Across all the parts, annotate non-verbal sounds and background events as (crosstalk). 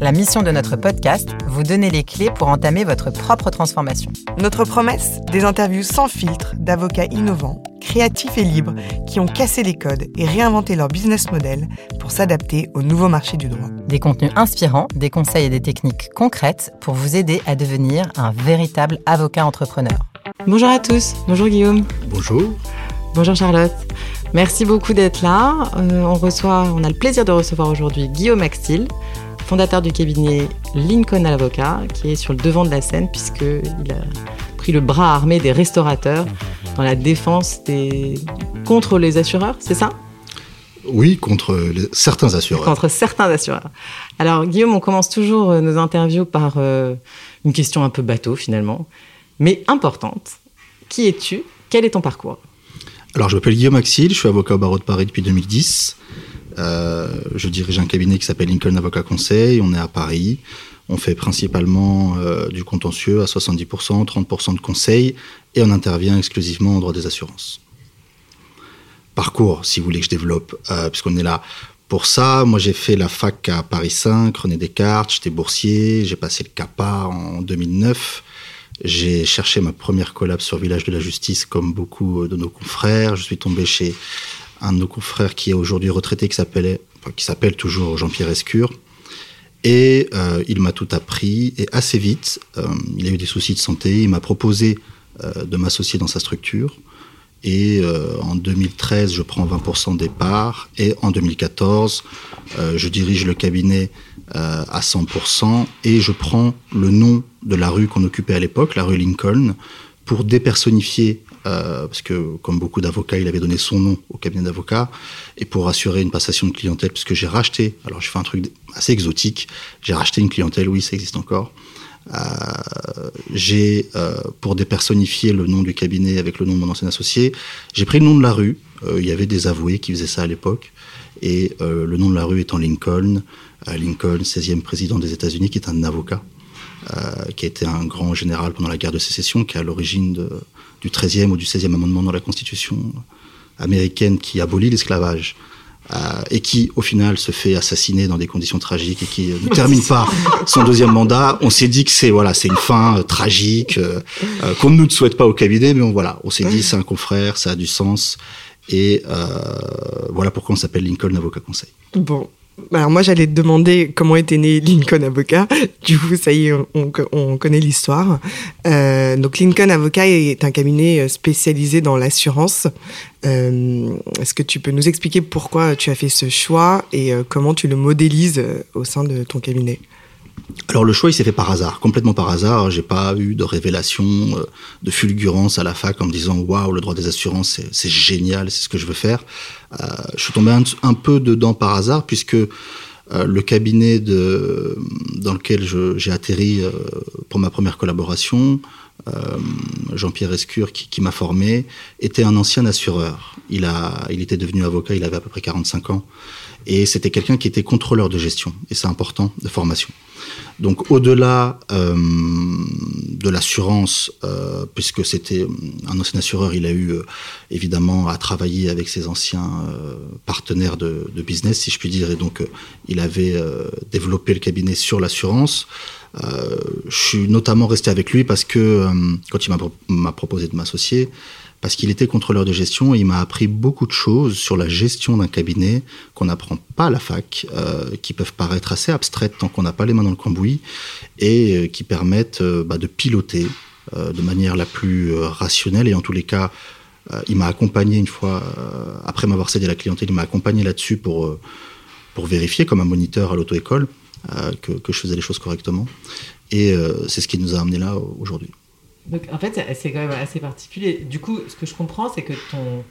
La mission de notre podcast, vous donner les clés pour entamer votre propre transformation. Notre promesse, des interviews sans filtre d'avocats innovants, créatifs et libres qui ont cassé les codes et réinventé leur business model pour s'adapter au nouveau marché du droit. Des contenus inspirants, des conseils et des techniques concrètes pour vous aider à devenir un véritable avocat entrepreneur. Bonjour à tous, bonjour Guillaume. Bonjour. Bonjour Charlotte. Merci beaucoup d'être là. Euh, on reçoit, on a le plaisir de recevoir aujourd'hui Guillaume Axtil, fondateur du cabinet Lincoln Avocat, qui est sur le devant de la scène puisqu'il a pris le bras armé des restaurateurs dans la défense des... contre les assureurs, c'est ça? Oui, contre les- certains assureurs. Contre certains assureurs. Alors Guillaume, on commence toujours euh, nos interviews par euh, une question un peu bateau finalement, mais importante. Qui es-tu? Quel est ton parcours? Alors, je m'appelle Guillaume Axil, je suis avocat au barreau de Paris depuis 2010. Euh, je dirige un cabinet qui s'appelle Lincoln Avocat Conseil. On est à Paris. On fait principalement euh, du contentieux à 70%, 30% de conseil et on intervient exclusivement en droit des assurances. Parcours, si vous voulez que je développe, euh, puisqu'on est là pour ça. Moi, j'ai fait la fac à Paris 5, René Descartes, j'étais boursier, j'ai passé le CAPA en 2009. J'ai cherché ma première collab sur Village de la Justice, comme beaucoup de nos confrères. Je suis tombé chez un de nos confrères qui est aujourd'hui retraité, qui s'appelle toujours Jean-Pierre Escure. Et euh, il m'a tout appris. Et assez vite, euh, il a eu des soucis de santé. Il m'a proposé euh, de m'associer dans sa structure. Et en 2013, je prends 20% des parts. Et en 2014, euh, je dirige le cabinet à 100%. Et je prends le nom de la rue qu'on occupait à l'époque, la rue Lincoln, pour dépersonnifier, euh, parce que comme beaucoup d'avocats, il avait donné son nom au cabinet d'avocats, et pour assurer une passation de clientèle, parce que j'ai racheté, alors je fais un truc assez exotique, j'ai racheté une clientèle, oui, ça existe encore. Euh, j'ai, euh, pour dépersonnifier le nom du cabinet avec le nom de mon ancien associé, j'ai pris le nom de la rue. Il y avait des avoués qui faisaient ça à l'époque. Et le nom de la rue étant Lincoln, Lincoln, 16e président des États-Unis, qui est un avocat, euh, qui a été un grand général pendant la guerre de sécession, qui est à l'origine de- du 13e ou du 16e amendement dans la Constitution américaine qui abolit l'esclavage. euh, et qui, au final, se fait assassiner dans des conditions tragiques et qui euh, ne termine (laughs) pas son deuxième mandat. On s'est dit que c'est voilà, c'est une fin euh, tragique qu'on ne nous souhaite pas au cabinet, mais on, voilà, on s'est dit c'est un confrère, ça a du sens. Et voilà pourquoi on s'appelle Lincoln Avocat Conseil. Bon. Alors moi j'allais te demander comment était né Lincoln Avocat. (laughs) Du coup ça y est, on, on connaît l'histoire. Euh, donc Lincoln Avocat est un cabinet euh, spécialisé dans l'assurance. Euh, Est-ce que tu peux nous expliquer pourquoi tu as fait ce choix et comment tu le modélises au sein de ton cabinet? Alors le choix il s'est fait par hasard, complètement par hasard. J'ai pas eu de révélation, euh, de fulgurance à la fac en me disant waouh le droit des assurances c'est- génial, c'est ce que je veux faire. Euh, je suis tombé un, peu dedans par hasard puisque euh, le cabinet dans lequel j'ai atterri pour ma première collaboration, Jean-Pierre Escure qui, m'a formé, était un ancien assureur. Il était devenu avocat, il avait à peu près 45 ans. Et c'était quelqu'un qui était contrôleur de gestion. Et c'est important, de formation. Donc au-delà euh, de l'assurance, euh, puisque c'était un ancien assureur, il a eu euh, évidemment à travailler avec ses anciens euh, partenaires de, de business, si je puis dire, et donc euh, il avait euh, développé le cabinet sur l'assurance. Euh, je suis notamment resté avec lui parce que euh, quand il m'a proposé de m'associer, parce qu'il était contrôleur de gestion et il m'a appris beaucoup de choses sur la gestion d'un cabinet qu'on n'apprend pas à la fac, euh, qui peuvent paraître assez abstraites tant qu'on n'a pas les mains dans le cambouis et euh, qui permettent euh, bah, de piloter de manière la plus rationnelle et en tous les cas, il m'a accompagné une fois, après m'avoir cédé la clientèle, il m'a accompagné là-dessus pour, pour vérifier comme un moniteur à l'auto-école que, que je faisais les choses correctement. Et c'est ce qui nous a amené là aujourd'hui. Donc en fait, c'est- quand même assez particulier. Du coup, ce que je comprends, c'est que ton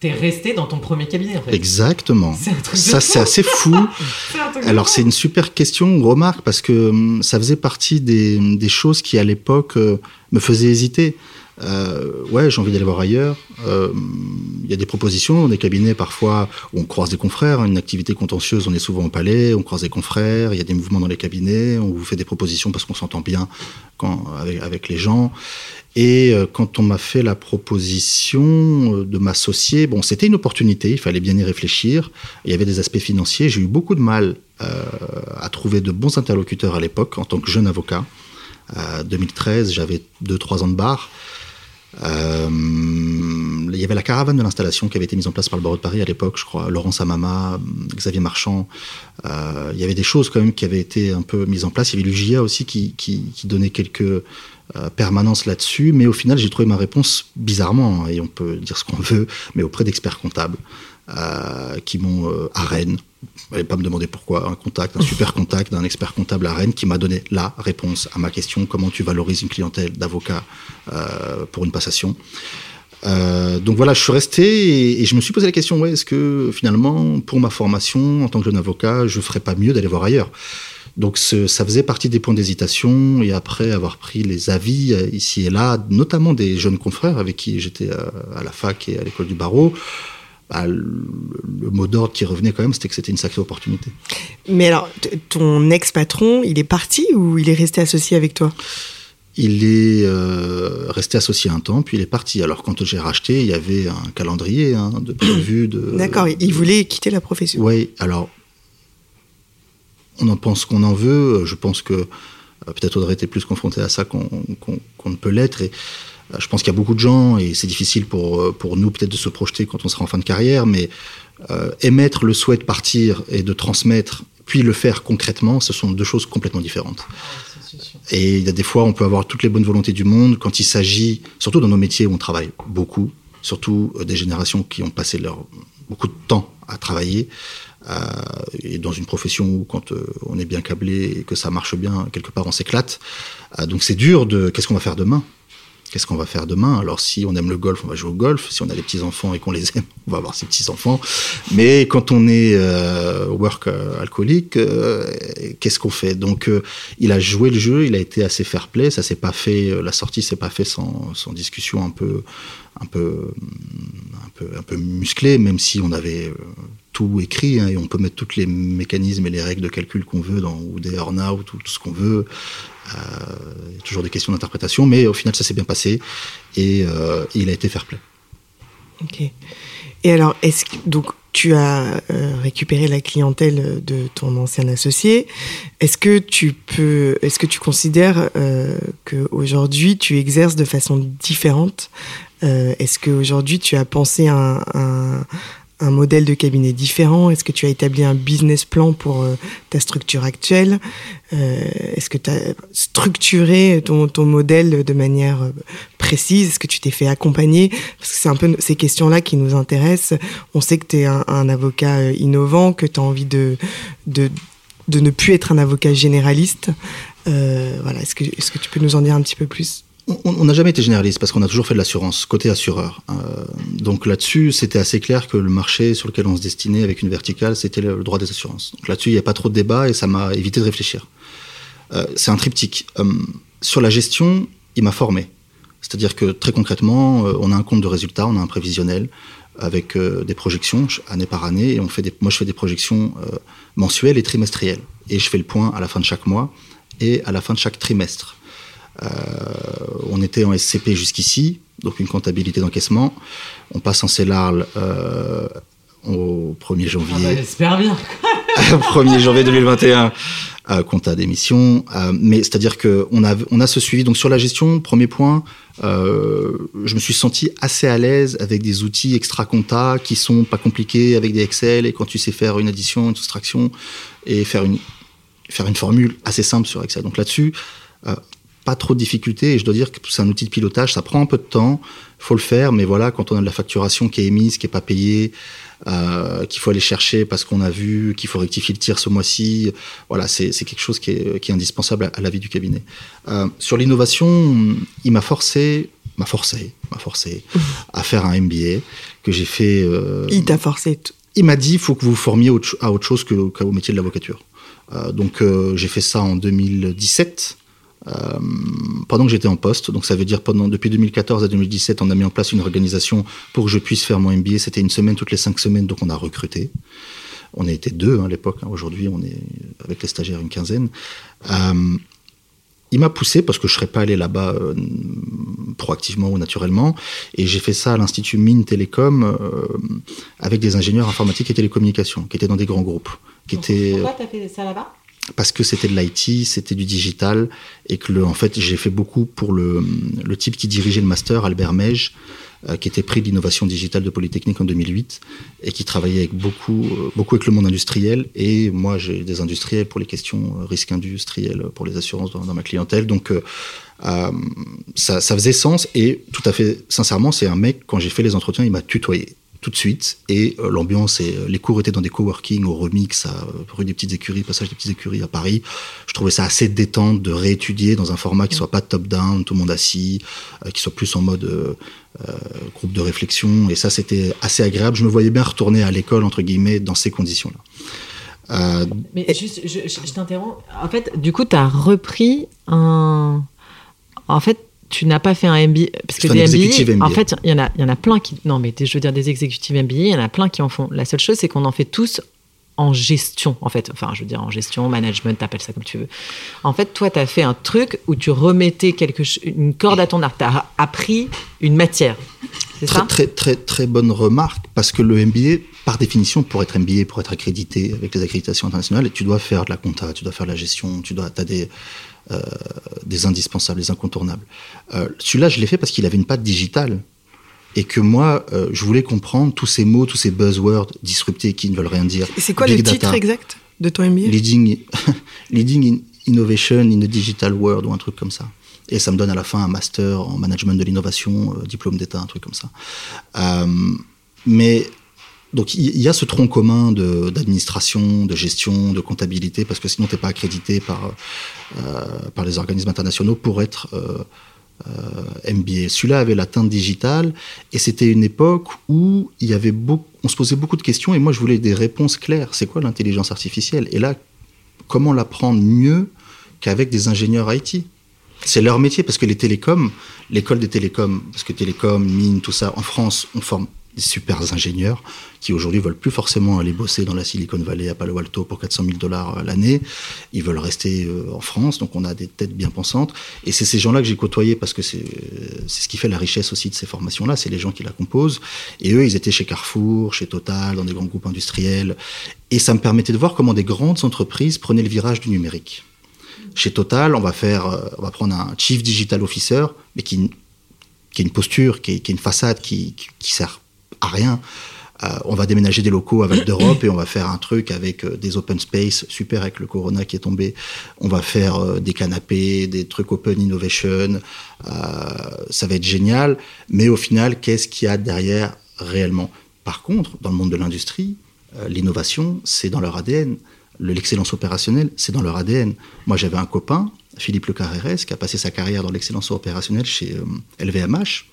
t'es resté dans ton premier cabinet en fait. Exactement. C'est un truc Ça, c'est assez fou. (laughs) Un truc Alors c'est une super question, remarque, parce que hum, ça faisait partie des, des choses qui à l'époque euh, me faisaient hésiter. Euh, ouais, j'ai envie d'aller voir ailleurs. Euh, il y a des propositions, des cabinets parfois où on croise des confrères, une activité contentieuse, on est souvent au palais, on croise des confrères, il y a des mouvements dans les cabinets, on vous fait des propositions parce qu'on s'entend bien avec, les gens. Et euh, quand on m'a fait la proposition de m'associer, bon, c'était une opportunité, il fallait bien y réfléchir. Il y avait des aspects financiers. J'ai eu beaucoup de mal euh, à trouver de bons interlocuteurs à l'époque en tant que jeune avocat. Euh, 2013, j'avais 2-3 ans de barre. Euh, il y avait la caravane de l'installation qui avait été mise en place par le barreau de Paris à l'époque, je crois, Laurence Amama, Xavier Marchand. Euh, il y avait des choses quand même qui avaient été un peu mises en place. Il y avait l'UJA aussi qui, qui, donnait quelques euh, permanences là-dessus, mais au final j'ai trouvé ma réponse bizarrement, hein, et on peut dire ce qu'on veut, mais auprès d'experts comptables qui m'ont euh, à Rennes. Vous pas me demander pourquoi. Un contact, un super contact d'un expert comptable à Rennes qui m'a donné la réponse à ma question comment tu valorises une clientèle d'avocats euh, pour une passation? Euh, donc voilà, je suis resté et, je me suis posé la question ouais, est-ce que finalement, pour ma formation en tant que jeune avocat, je ferais pas mieux d'aller voir ailleurs? Donc ça faisait partie des points d'hésitation et après avoir pris les avis euh, ici et là, notamment des jeunes confrères avec qui j'étais à la fac et à l'école du barreau, bah, le, le, mot d'ordre qui revenait quand même, c'était que c'était une sacrée opportunité. Mais alors, ton ex-patron, il est parti ou il est resté associé avec toi? Il est euh, resté associé un temps, puis il est parti. Alors quand j'ai racheté, il y avait un calendrier hein, de prévu de. (clears throat) D'accord, il voulait quitter la profession. Oui, alors on en pense qu'on en veut. Je pense que euh, peut-être Audrey était plus confronté à ça qu'on qu qu ne peut l'être. Et je pense qu'il y a beaucoup de gens, et c'est difficile pour, pour nous peut-être de se projeter quand on sera en fin de carrière, mais euh, émettre le souhait de partir et de transmettre, puis le faire concrètement, ce sont deux choses complètement différentes. Et il y a des fois, on peut avoir toutes les bonnes volontés du monde quand il s'agit, surtout dans nos métiers où on travaille beaucoup, surtout des générations qui ont passé leur, beaucoup de temps à travailler, euh, et dans une profession où quand euh, on est bien câblé et que ça marche bien, quelque part on s'éclate. Euh, donc c'est dur de qu'est-ce qu'on va faire demain? Qu'est-ce qu'on va faire demain? Alors si on aime le golf, on va jouer au golf. Si on a des petits enfants et qu'on les (laughs) aime, on va avoir ses petits enfants. Mais quand on est euh, work euh, alcoolique, euh, qu'est-ce qu'on fait? Donc il a joué le jeu, il a été assez fair play. Ça s'est pas fait, la sortie s'est pas fait sans, sans discussion un peu, un peu, un peu, un peu musclée, même si on avait tout écrit hein, et on peut mettre tous les mécanismes et les règles de calcul qu'on veut dans ou des earn-out ou tout ce qu'on veut. Euh, il y a toujours des questions d'interprétation, mais au final, ça s'est bien passé et, euh, il a été fair play. Ok. Et alors, donc tu as euh, récupéré la clientèle de ton ancien associé Est-ce que tu est-ce que tu considères euh, que tu exerces de façon différente? Est-ce que aujourd'hui tu as pensé un, un, un modèle de cabinet différent? Est-ce que tu as établi un business plan pour euh, ta structure actuelle? Euh, Est-ce que tu as structuré ton, ton, modèle de manière euh, précise? Est-ce que tu t'es fait accompagner? Parce que c'est un peu ces questions-là qui nous intéressent. On sait que tu es un, un, avocat innovant, que tu as envie de, de, de ne plus être un avocat généraliste. Euh, voilà, est-ce que, est -ce que tu peux nous en dire un petit peu plus? On n'a jamais été généraliste parce qu'on a toujours fait de l'assurance, côté assureur. Euh, donc là-dessus, c'était assez clair que le marché sur lequel on se destinait avec une verticale, c'était le droit des assurances. Donc là-dessus, il n'y a pas trop de débat et ça m'a évité de réfléchir. Euh, c'est un triptyque. Euh, sur la gestion, il m'a formé. C'est-à-dire que très concrètement, on a un compte de résultats, on a un prévisionnel avec des projections année par année et on fait moi je fais des projections mensuelles et trimestrielles et je fais le point à la fin de chaque mois et à la fin de chaque trimestre. Euh, on était en SCP jusqu'ici, donc une comptabilité d'encaissement. On passe en CELARL euh, au 1er janvier. Ah bah, J'espère bien. (laughs) 1er janvier 2021, euh, compta d'émission. Euh, mais c'est-à-dire qu'on a, on a ce suivi. Donc sur la gestion, premier point, euh, je me suis senti assez à l'aise avec des outils extra compta qui sont pas compliqués, avec des Excel, et quand tu sais faire une addition, une soustraction, et faire une, faire une formule assez simple sur Excel. Donc là-dessus, pas trop de difficultés et je dois dire que c'est un outil de pilotage, ça prend un peu de temps, faut le faire, mais voilà, quand on a de la facturation qui est émise, qui est pas payée, euh, qu'il faut aller chercher parce qu'on a vu qu'il faut rectifier le tir ce mois-ci, voilà, c'est quelque chose qui est, qui est indispensable à, à la vie du cabinet. Euh, sur l'innovation, il m'a forcé, m'a forcé, m'a forcé (laughs) à faire un MBA que j'ai fait. Euh, il t'a forcé. Il m'a dit, il faut que vous vous formiez à autre chose qu'au qu métier de l'avocature. Donc j'ai fait ça en 2017 pendant que j'étais en poste. Donc ça veut dire pendant depuis 2014 à 2017, on a mis en place une organisation pour que je puisse faire mon MBA. C'était une semaine toutes les cinq semaines, donc on a recruté. On a été deux hein, à l'époque. Hein. Aujourd'hui, on est avec les stagiaires une quinzaine. Euh, il m'a poussé parce que je serais pas allé là-bas euh, proactivement ou naturellement, et j'ai fait ça à l'institut Mines Télécom euh, avec des ingénieurs informatiques et télécommunications qui étaient dans des grands groupes. Qui étaient, pourquoi tu as fait ça là-bas? Parce que c'était de l'IT, c'était du digital, et que le, en fait j'ai fait beaucoup pour le, le type qui dirigeait le master, Albert Mej, euh, qui était prix d'innovation digitale de Polytechnique en 2008 et qui travaillait avec beaucoup, euh, beaucoup avec le monde industriel. Et moi, j'ai des industriels pour les questions euh, risques industriels, pour les assurances dans, ma clientèle. Donc, euh, ça, ça, faisait sens. Et tout à fait sincèrement, c'est un mec, quand j'ai fait les entretiens, il m'a tutoyé tout de suite. Et euh, l'ambiance et euh, les cours étaient dans des coworking au Remix, à, rue des Petites Écuries, passage des Petites Écuries à Paris. Je trouvais ça assez détente de réétudier dans un format qui soit pas top-down, tout le monde assis, euh, qui soit plus en mode groupe de réflexion. Et ça, c'était assez agréable. Je me voyais bien retourner à l'école, entre guillemets, dans ces conditions-là. Mais juste, je, je t'interromps. En fait, du coup, tu as repris un. En fait, tu n'as pas fait un MBA parce que des MBA, en fait, il y en a, il y en a plein qui, non mais je veux dire des exécutifs MBA, il y en a plein qui en font. La seule chose, c'est qu'on en fait tous en gestion, en fait. Enfin, je veux dire en gestion, management, t'appelles ça comme tu veux. En fait, toi, tu as fait un truc où tu remettais quelque, une corde à ton arc. Tu as appris une matière. C'est ça? Très, très, très bonne remarque, parce que le MBA, par définition, pour être MBA, pour être accrédité avec les accréditations internationales, tu dois faire de la compta, tu dois faire de la gestion, tu dois, as des, des indispensables, des incontournables. Euh, celui-là, je l'ai fait parce qu'il avait une patte digitale et que moi, euh, je voulais comprendre tous ces mots, tous ces buzzwords disruptés qui ne veulent rien dire. Et c'est quoi le titre exact de ton MBA Leading, (laughs) leading Innovation in a Digital World ou un truc comme ça. Et ça me donne à la fin un master en management de l'innovation, diplôme d'État, un truc comme ça. mais donc il y a ce tronc commun d'administration, de, gestion, de comptabilité, parce que sinon tu n'es pas accrédité par, euh, par les organismes internationaux pour être euh, euh, MBA. Celui-là avait la teinte digitale, et c'était une époque où il y avait beaucoup, on se posait beaucoup de questions, et moi je voulais des réponses claires. C'est quoi l'intelligence artificielle? Et là, comment l'apprendre mieux qu'avec des ingénieurs IT c'est leur métier parce que les télécoms, l'école des télécoms, parce que télécoms, mines, tout ça, en France, on forme des super ingénieurs qui aujourd'hui veulent plus forcément aller bosser dans la Silicon Valley à Palo Alto pour 400 000 dollars l'année. Ils veulent rester euh, en France, donc on a des têtes bien pensantes. Et c'est ces gens-là que j'ai côtoyés parce que c'est ce qui fait la richesse aussi de ces formations-là, c'est les gens qui la composent. Et eux, ils étaient chez Carrefour, chez Total, dans des grands groupes industriels. Et ça me permettait de voir comment des grandes entreprises prenaient le virage du numérique. Chez Total, on va faire, euh, on va prendre un chief digital officer, mais qui, qui une posture, qui, a une façade qui, qui sert à rien. Euh, on va déménager des locaux à Val (coughs) d'Europe et on va faire un truc avec euh, des open space, super avec le Corona qui est tombé. On va faire euh, des canapés, des trucs open innovation. ça va être génial. Mais au final, qu'est-ce qu'il y a derrière réellement? Par contre, dans le monde de l'industrie, l'innovation, c'est dans leur ADN. L'excellence opérationnelle, c'est dans leur ADN. Moi, j'avais un copain, Philippe Le qui a passé sa carrière dans l'excellence opérationnelle chez LVMH.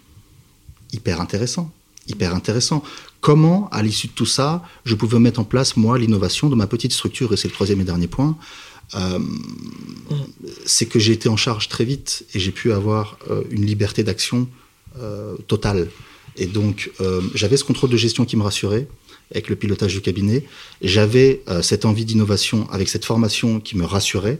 Hyper intéressant hyper intéressant. Comment, à l'issue de tout ça, je pouvais mettre en place, moi, l'innovation de ma petite structure, et c'est le troisième et dernier point, euh, c'est que j'ai été en charge très vite et j'ai pu avoir euh, une liberté d'action euh, totale. Et donc, j'avais ce contrôle de gestion qui me rassurait avec le pilotage du cabinet. J'avais cette envie d'innovation avec cette formation qui me rassurait.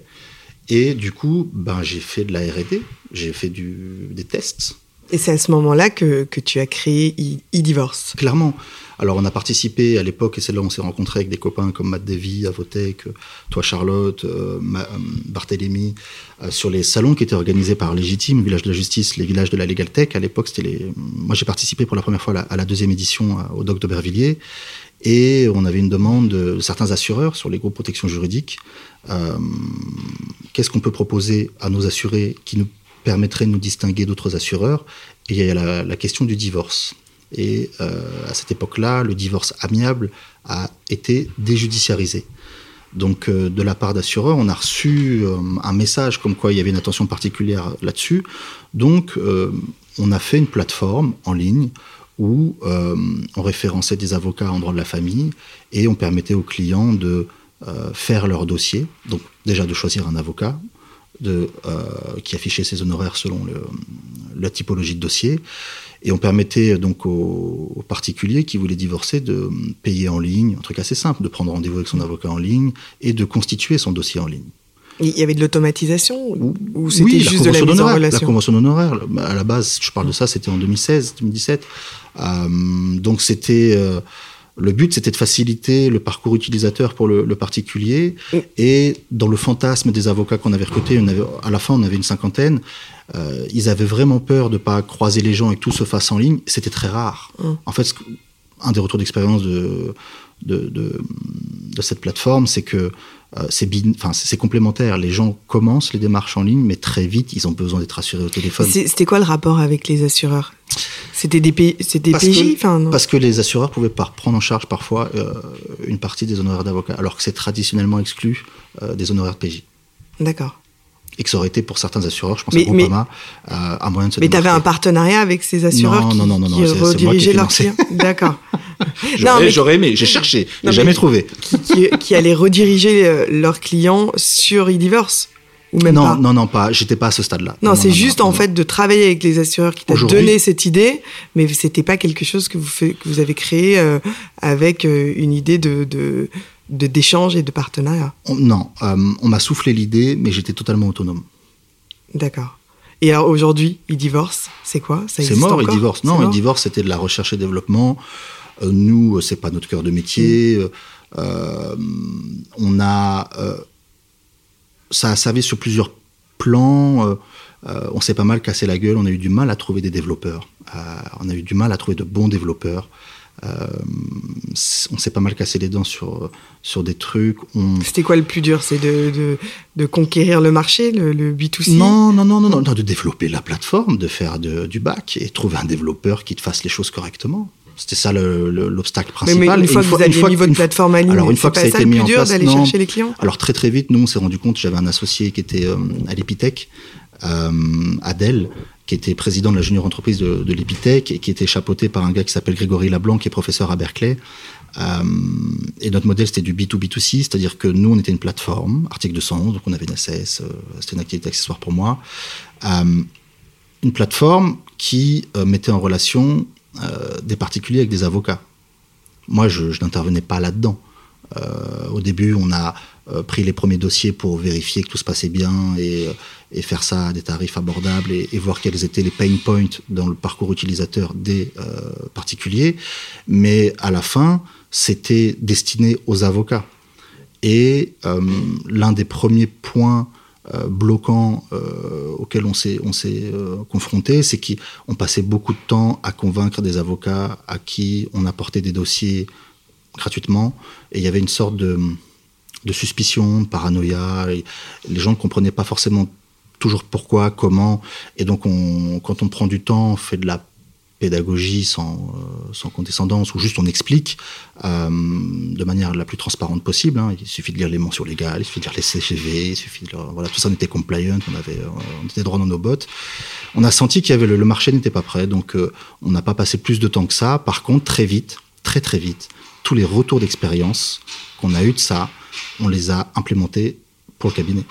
Et du coup, ben, j'ai fait de la R&D, j'ai fait du, des tests, et c'est à ce moment-là que, que, tu as créé e-divorce. Clairement. Alors, on a participé à l'époque, et c'est là où on s'est rencontré avec des copains comme Matt Davy, Avotech, toi Charlotte, euh, euh Barthélémy, euh, sur les salons qui étaient organisés par Légitime, Village de la Justice, les villages de la Legal Tech. À l'époque, c'était les. Moi, j'ai participé pour la première fois à la, deuxième édition au Doc d'Aubervilliers. Et on avait une demande de certains assureurs sur les groupes protection juridique. Euh, Qu'est-ce qu'on peut proposer à nos assurés qui nous permettrait de nous distinguer d'autres assureurs. Et il y a la, question du divorce. Et euh, à cette époque-là, le divorce amiable a été déjudiciarisé. Donc, euh, de la part d'assureurs, on a reçu euh, un message comme quoi il y avait une attention particulière là-dessus. Donc, on a fait une plateforme en ligne où on référençait des avocats en droit de la famille et on permettait aux clients de faire leur dossier. Donc, déjà de choisir un avocat, de, qui affichait ses honoraires selon le, la typologie de dossier. Et on permettait donc aux, particuliers qui voulaient divorcer de payer en ligne, un truc assez simple, de prendre rendez-vous avec son avocat en ligne et de constituer son dossier en ligne. Il y avait de l'automatisation ou c'était juste de la mise en relation La convention d'honoraires, à la base, je parle de ça, c'était en 2016, 2017. Euh, donc c'était euh, le but, c'était de faciliter le parcours utilisateur pour le, particulier. Et dans le fantasme des avocats qu'on avait recrutés, à la fin, on avait une cinquantaine. Euh, ils avaient vraiment peur de ne pas croiser les gens et que tout se fasse en ligne. C'était très rare. En fait, un des retours d'expérience de, de, de, cette plateforme, c'est que c'est complémentaire. Les gens commencent les démarches en ligne, mais très vite, ils ont besoin d'être assurés au téléphone. C'était quoi le rapport avec les assureurs? C'était des, des parce PJ que, Parce que les assureurs pouvaient prendre en charge parfois euh, une partie des honoraires d'avocat, alors que c'est traditionnellement exclu euh, des honoraires de PJ. D'accord et que ça aurait été pour certains assureurs, je pense à Groupama, euh, un moyen de se Mais tu avais un partenariat avec ces assureurs non, qui, non, non, non, qui redirigeaient leurs clients D'accord. (laughs) J'aurais aimé, j'ai cherché, j'ai jamais trouvé. Qui, qui, allaient rediriger euh, leurs clients sur e-divorce ou même non, pas non, non, pas. J'étais pas à ce stade-là. Non, c'est juste en fait de travailler avec les assureurs qui t'ont donné cette idée, mais c'était pas quelque chose que vous, fait, que vous avez créé euh, avec une idée de, de d'échange et de partenariat? Non, euh, on m'a soufflé l'idée, mais j'étais totalement autonome. D'accord. Et alors aujourd'hui, il divorce, c'est quoi? C'est mort, il divorce. Non, il divorce, c'était de la recherche et développement. Euh, nous, c'est pas notre cœur de métier. Mm. Euh, on a, ça a servi sur plusieurs plans. on s'est pas mal cassé la gueule. On a eu du mal à trouver des développeurs. on a eu du mal à trouver de bons développeurs. Euh, on s'est pas mal cassé les dents sur, sur des trucs. C'était quoi le plus dur C'est de, de, conquérir le marché, le, le, B2C non, non, non, non, non, de développer la plateforme, de faire du bac et trouver un développeur qui te fasse les choses correctement. C'était ça l'obstacle principal. Mais, une, fois que vous aviez mis votre plateforme à ligne, alors une fois que ça a été mis en place, d'aller chercher les clients? Alors très très vite, nous on s'est rendu compte, j'avais un associé qui était euh, à l'Epitech, euh, Adèle, qui était président de la junior entreprise de, de l'Epitech et qui était chapeauté par un gars qui s'appelle Grégory Lablanc, qui est professeur à Berkeley. Euh, et notre modèle, c'était du B2B2C, c'est-à-dire que nous, on était une plateforme, article 211, donc on avait une SAS, euh, c'était une activité accessoire pour moi. Euh, une plateforme qui mettait en relation des particuliers avec des avocats. Moi, je n'intervenais pas là-dedans. au début, on a pris les premiers dossiers pour vérifier que tout se passait bien et et faire ça à des tarifs abordables et, voir quels étaient les pain points dans le parcours utilisateur des euh, particuliers. Mais à la fin, c'était destiné aux avocats. Et euh, l'un des premiers points euh, bloquants euh, auxquels on s'est on s'est euh, confronté, c'est qu'on passait beaucoup de temps à convaincre des avocats à qui on apportait des dossiers gratuitement, et il y avait une sorte de de suspicion, de paranoïa. les gens ne comprenaient pas forcément toujours pourquoi, comment. Et donc, on, quand on prend du temps, on fait de la pédagogie sans, euh, sans condescendance, ou juste on explique euh, de manière la plus transparente possible. Hein. Il suffit de lire les mentions légales, il suffit de lire les CGV, il suffit de voilà, tout ça on était compliant, on avait, euh, on était droit dans nos bottes. On a senti qu'il y avait le, marché n'était pas prêt, donc on n'a pas passé plus de temps que ça. Par contre, très vite, très très vite, tous les retours d'expérience qu'on a eu de ça, on les a implémentés pour le cabinet.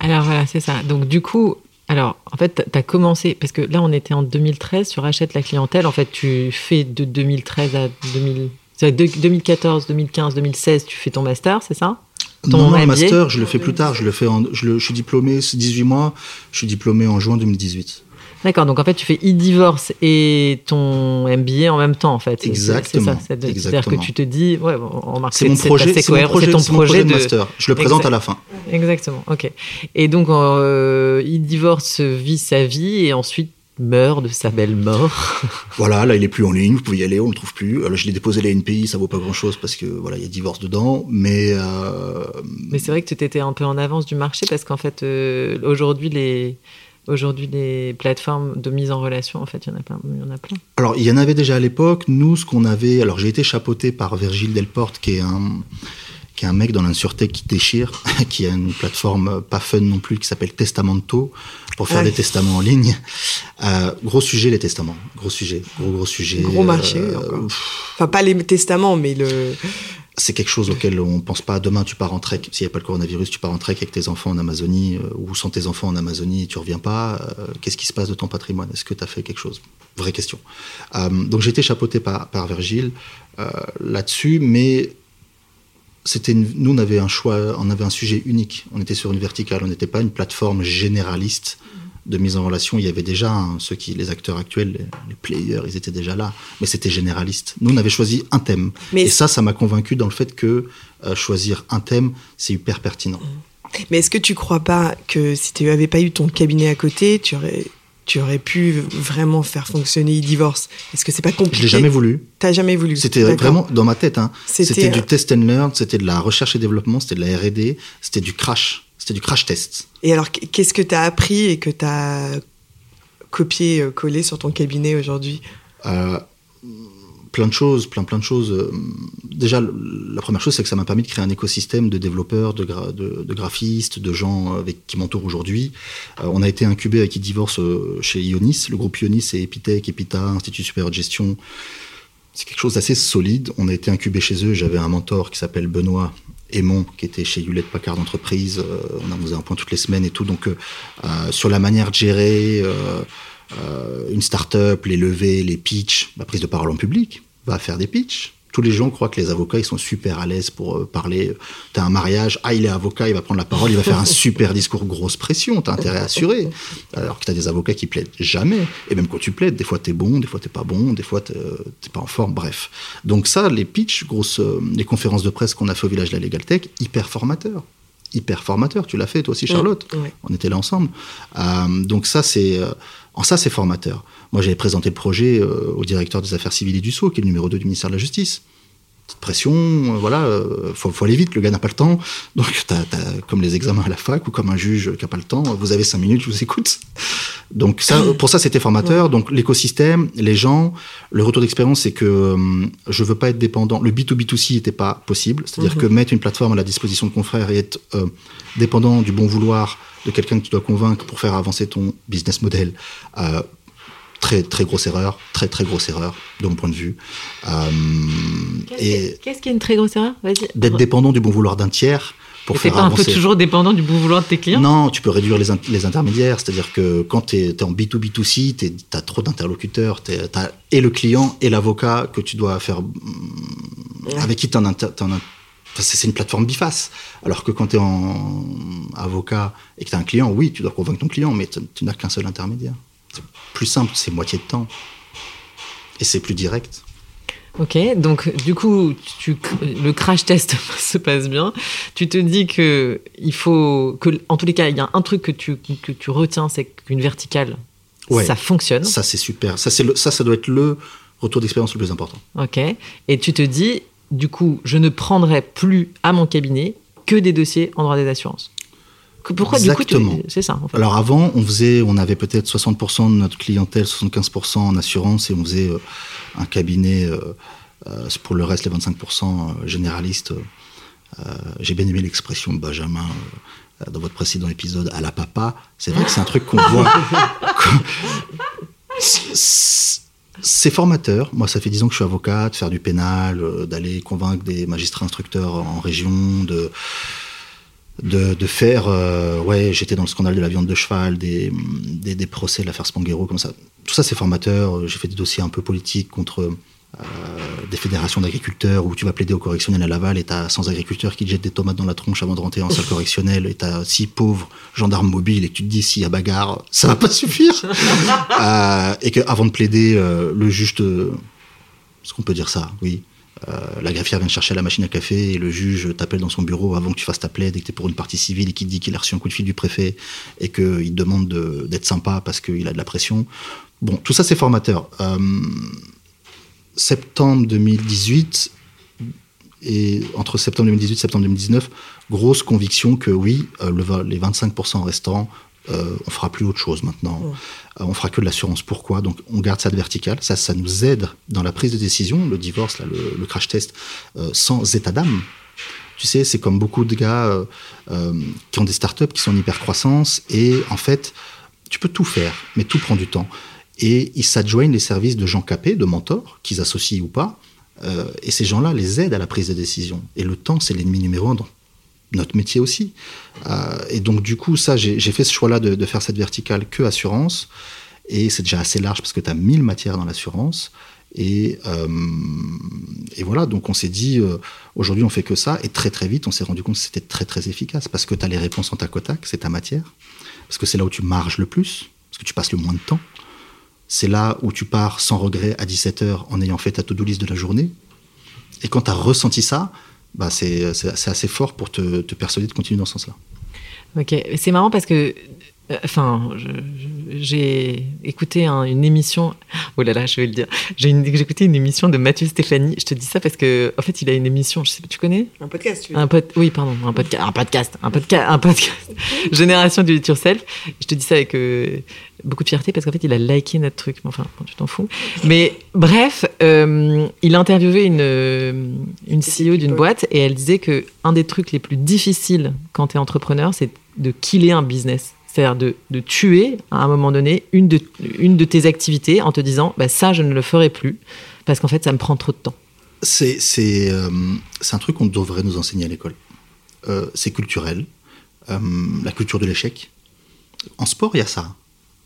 Alors voilà, c'est ça. Donc du coup, alors en fait, tu as commencé, parce que là on était en 2013 sur Achète la clientèle. En fait, tu fais de 2013 à 2000, 2014, 2015, 2016, tu fais ton master, c'est ça? Ton non, non, master, je le fais plus tard. Je le fais en, je, le, je suis diplômé, c'est 18 mois. Je suis diplômé en juin 2018. D'accord, donc en fait, tu fais e-divorce et ton MBA en même temps, en fait. Exactement. C'est ça. C'est-à-dire que tu te dis, ouais, on c'est mon projet, c'est ton projet, de master. Je le présente à la fin. Exactement, ok. Et donc, euh, e-divorce vit sa vie et ensuite meurt de sa belle mort. (laughs) voilà, là il est plus en ligne, vous pouvez y aller, on le trouve plus. Alors, je l'ai déposé à la NPI, ça vaut pas grand chose parce que voilà, il y a divorce dedans, mais. Euh... Mais c'est vrai que tu étais un peu en avance du marché parce qu'en fait, euh, aujourd'hui les Aujourd'hui, les plateformes de mise en relation, en fait, il y en a plein. Il y en a plein. Alors, il y en avait déjà à l'époque. Nous, ce qu'on avait. Alors, j'ai été chapeauté par Virgile Delporte, qui est un, qui est un mec dans l'insurtech qui déchire, (laughs) qui a une plateforme pas fun non plus, qui s'appelle Testamento, pour faire des testaments en ligne. Euh, gros sujet, les testaments. Gros sujet. Gros, gros sujet. Gros marché, euh, Enfin, pas les testaments, mais le c'est quelque chose auquel on ne pense pas. Demain, tu pars en trek, s'il n'y a pas le coronavirus, tu pars en trek avec tes enfants en Amazonie, euh, ou sans tes enfants en Amazonie, tu reviens pas. Euh, Qu'est-ce qui se passe de ton patrimoine? Est-ce que tu as fait quelque chose? Vraie question. Euh, donc j'ai été chapeauté par, par Virgile là-dessus, mais c'était nous on avait un choix, on avait un sujet unique. On était sur une verticale, on n'était pas une plateforme généraliste de mise en relation. Il y avait déjà hein, ceux qui, les acteurs actuels, les, les players, ils étaient déjà là, mais c'était généraliste. Nous on avait choisi un thème, Mais et ça, ça m'a convaincu dans le fait que euh, choisir un thème, c'est hyper pertinent. Mais est-ce que tu crois pas que si tu n'avais pas eu ton cabinet à côté, tu aurais, tu aurais pu vraiment faire fonctionner e-divorce? Est-ce que c'est pas compliqué Je l'ai jamais voulu. T'as jamais voulu C'était vraiment dans ma tête. Hein. C'était, C'était euh, du test and learn, c'était de la recherche et développement, c'était de la R&D, c'était du crash, c'était du crash test. Et alors, qu'est-ce que tu as appris et que tu as copié, euh, collé sur ton cabinet aujourd'hui? Euh, plein de choses, plein plein de choses. Euh, Déjà, la première chose, c'est que ça m'a permis de créer un écosystème de développeurs, de, gra- de, de graphistes, de gens avec qui m'entourent aujourd'hui. Euh, on a été incubé avec e-divorce chez Ionis. Le groupe Ionis, c'est Epitech, Epita, Institut supérieur de gestion. C'est quelque chose d'assez solide. On a été incubé chez eux. J'avais un mentor qui s'appelle Benoît Aymon, qui était chez Hewlett Packard Entreprise. Euh, on faisait un point toutes les semaines et tout. Donc, euh, euh, sur la manière de gérer une start-up, les levées, les pitchs, la prise de parole en public, va faire des pitchs. Tous les gens croient que les avocats, ils sont super à l'aise pour euh, parler. T'as un mariage, ah, il est avocat, il va prendre la parole, il va faire un (laughs) super discours, grosse pression, t'as intérêt à assurer. Alors que t'as des avocats qui plaident jamais. Et même quand tu plaides, des fois t'es bon, des fois t'es pas bon, des fois t'es euh, pas en forme, bref. Donc ça, les pitchs, grosses, euh, les conférences de presse qu'on a fait au village de la Legal Tech, hyper formateur. Hyper formateur. Tu l'as fait toi aussi, Charlotte? On était là ensemble. Euh, donc ça, c'est euh, en ça, c'est formateur. Moi, j'avais présenté le projet euh, au directeur des affaires civiles et du Sceau, qui est le numéro 2 du ministère de la Justice. Petite pression, euh, voilà, euh, faut, faut aller vite, le gars n'a pas le temps. (laughs) Donc, comme les examens à la fac ou comme un juge qui n'a pas le temps, vous avez cinq minutes, je vous écoute. Donc, ça, (laughs) pour ça, c'était formateur. Donc, l'écosystème, les gens, le retour d'expérience, c'est que je veux pas être dépendant. Le B2B2C n'était pas possible. C'est-à-dire que mettre une plateforme à la disposition de confrères et être dépendant du bon vouloir de quelqu'un que tu dois convaincre pour faire avancer ton business model. Euh, très très grosse erreur, très très grosse erreur de mon point de vue. Euh, et Qu'est-ce qui est une très grosse erreur? Vas-y. d'être dépendant du bon vouloir d'un tiers pour faire pas un peu avancer. toujours dépendant du bon vouloir de tes clients? Non, tu peux réduire les, in- les intermédiaires. C'est-à-dire que quand tu es, en B2B2C, tu as trop d'interlocuteurs. Tu as et le client et l'avocat que tu dois faire. avec qui tu en, inter- c'est une plateforme biface. Alors que quand tu es en avocat et que tu as un client, oui, tu dois convaincre ton client, mais tu n'as qu'un seul intermédiaire. Plus simple, c'est moitié de temps. Et c'est plus direct. Ok, donc du coup, tu, le crash test (laughs) se passe bien. Tu te dis que il faut que, en tous les cas, il y a un truc que tu que tu retiens, c'est qu'une verticale, Ouais. ça fonctionne. Ça, c'est super. Ça, c'est ça, ça doit être le retour d'expérience le plus important. Ok, et tu te dis, du coup, je ne prendrai plus à mon cabinet que des dossiers en droit des assurances. Que- Pourquoi du Exactement. coup, c'est ça. En fait. Alors avant, on faisait, on avait peut-être 60% de notre clientèle, 75% en assurance et on faisait euh, un cabinet euh, euh, pour le reste, les 25% euh, généralistes. J'ai bien aimé l'expression de Benjamin dans votre précédent épisode à la papa. C'est vrai que c'est un truc qu'on voit. (laughs) C'est- formateur. Moi, ça fait 10 ans que je suis avocat, de faire du pénal, d'aller convaincre des magistrats instructeurs en région, de de, de faire, euh, ouais, j'étais dans le scandale de la viande de cheval, des, des, des procès de l'affaire Spanghero, comme ça. Tout ça, c'est formateur. J'ai fait des dossiers un peu politiques contre euh, des fédérations d'agriculteurs où tu vas plaider au correctionnel à Laval et t'as 100 agriculteurs qui te jettent des tomates dans la tronche avant de rentrer en salle correctionnelle et t'as six pauvres gendarmes mobiles et tu te dis s'il y a bagarre, ça va pas suffire. (laughs) Euh, et que avant de plaider, euh, le juge te... Est-ce qu'on peut dire ça Oui. Euh, la greffière vient chercher la machine à café et le juge t'appelle dans son bureau avant que tu fasses ta plaide et que tu es pour une partie civile et qu'il dit qu'il a reçu un coup de fil du préfet et qu'il demande de- d'être sympa parce qu'il a de la pression. Bon, tout ça c'est formateur. Euh, septembre 2018 et entre septembre 2018 et septembre 2019, grosse conviction que oui, euh, les 25% restants, euh, on fera plus autre chose maintenant. Ouais. Euh, on fera que de l'assurance. Pourquoi? Donc on garde ça de vertical. Ça, ça nous aide dans la prise de décision. Le divorce, là, le, le crash test, euh, sans état d'âme. Tu sais, c'est comme beaucoup de gars qui ont des startups qui sont en hyper croissance et en fait, tu peux tout faire, mais tout prend du temps. Et ils s'adjoignent les services de gens capés, de mentors, qu'ils associent ou pas, et ces gens-là les aident à la prise de décision. Et le temps, c'est l'ennemi numéro un dans notre métier aussi. Euh, et donc, du coup, ça, j'ai fait ce choix-là de, de, faire cette verticale que assurance. Et c'est déjà assez large parce que tu as 1000 matières dans l'assurance. Et, euh, et, voilà, donc on s'est dit, euh, aujourd'hui on fait que ça, et très très vite on s'est rendu compte que c'était très très efficace, parce que tu as les réponses en tac au c'est ta matière, parce que c'est là où tu marges le plus, parce que tu passes le moins de temps, c'est là où tu pars sans regret à 17h en ayant fait ta to-do list de la journée, et quand tu as ressenti ça, bah c'est assez fort pour te, te persuader de continuer dans ce sens-là. Ok, c'est marrant parce que Enfin, j'ai écouté une émission. (laughs) Oh là là, je vais le dire. J'ai écouté une émission de Mathieu Stéphanie. Je te dis ça parce que, en fait, il a une émission. Je sais, tu connais? Un podcast. Tu un pod, oui, pardon, un podcast, un podcast, un podcast, un podcast. (laughs) Génération du yourself. Je te dis ça avec euh, beaucoup de fierté parce qu'en fait, il a liké notre truc. Mais enfin, tu t'en fous. Mais bref, euh, il a interviewé une une CEO d'une boîte et elle disait que un des trucs les plus difficiles quand tu es entrepreneur, c'est de killer un business. C'est-à-dire de, de, tuer, à un moment donné, une de, une de tes activités en te disant bah, ça, je ne le ferai plus, parce qu'en fait, ça me prend trop de temps. C'est euh, un truc qu'on devrait nous enseigner à l'école. Euh, c'est culturel. Euh, la culture de l'échec. En sport, il y a ça.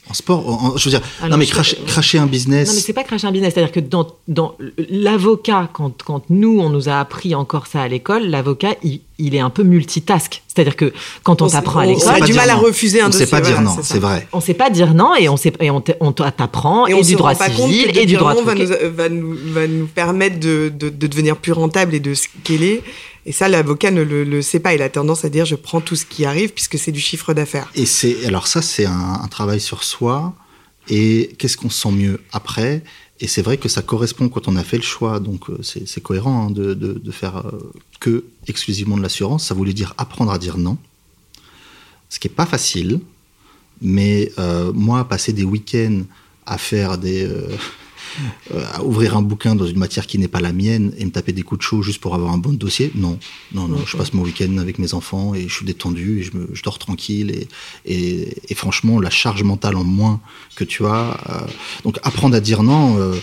En sport, je veux dire, non mais cracher, cracher, un business. Non mais c'est pas cracher un business, c'est-à-dire que dans, dans l'avocat, quand, quand nous on nous a appris encore ça à l'école, l'avocat il, il, est un peu multitask. C'est-à-dire que quand on, t'apprend à l'école, on a du mal à refuser un on dossier. On sait pas dire non, c'est vrai. On sait pas dire non et on sait et on t'apprend et, et, du droit civil et du droit. Va nous, va nous va nous permettre de, de, de devenir plus rentable et de scaler. Et ça, l'avocat ne le, sait pas. Il a tendance à dire je prends tout ce qui arrive puisque c'est du chiffre d'affaires. Et c'est alors ça, c'est un, travail sur soi. Et qu'est-ce qu'on sent mieux après? Et c'est vrai que ça correspond quand on a fait le choix. Donc c'est cohérent hein, de, faire euh, que exclusivement de l'assurance. Ça voulait dire apprendre à dire non, ce qui est pas facile. Mais euh, moi, passer des week-ends à faire des euh, euh, à ouvrir un bouquin dans une matière qui n'est pas la mienne et me taper des coups de chaud juste pour avoir un bon dossier, non. Non, non, je passe mon week-end avec mes enfants et je suis détendu et je, me, je dors tranquille et, et, et, franchement, la charge mentale en moins que tu as. Euh, donc, apprendre à dire non. Euh,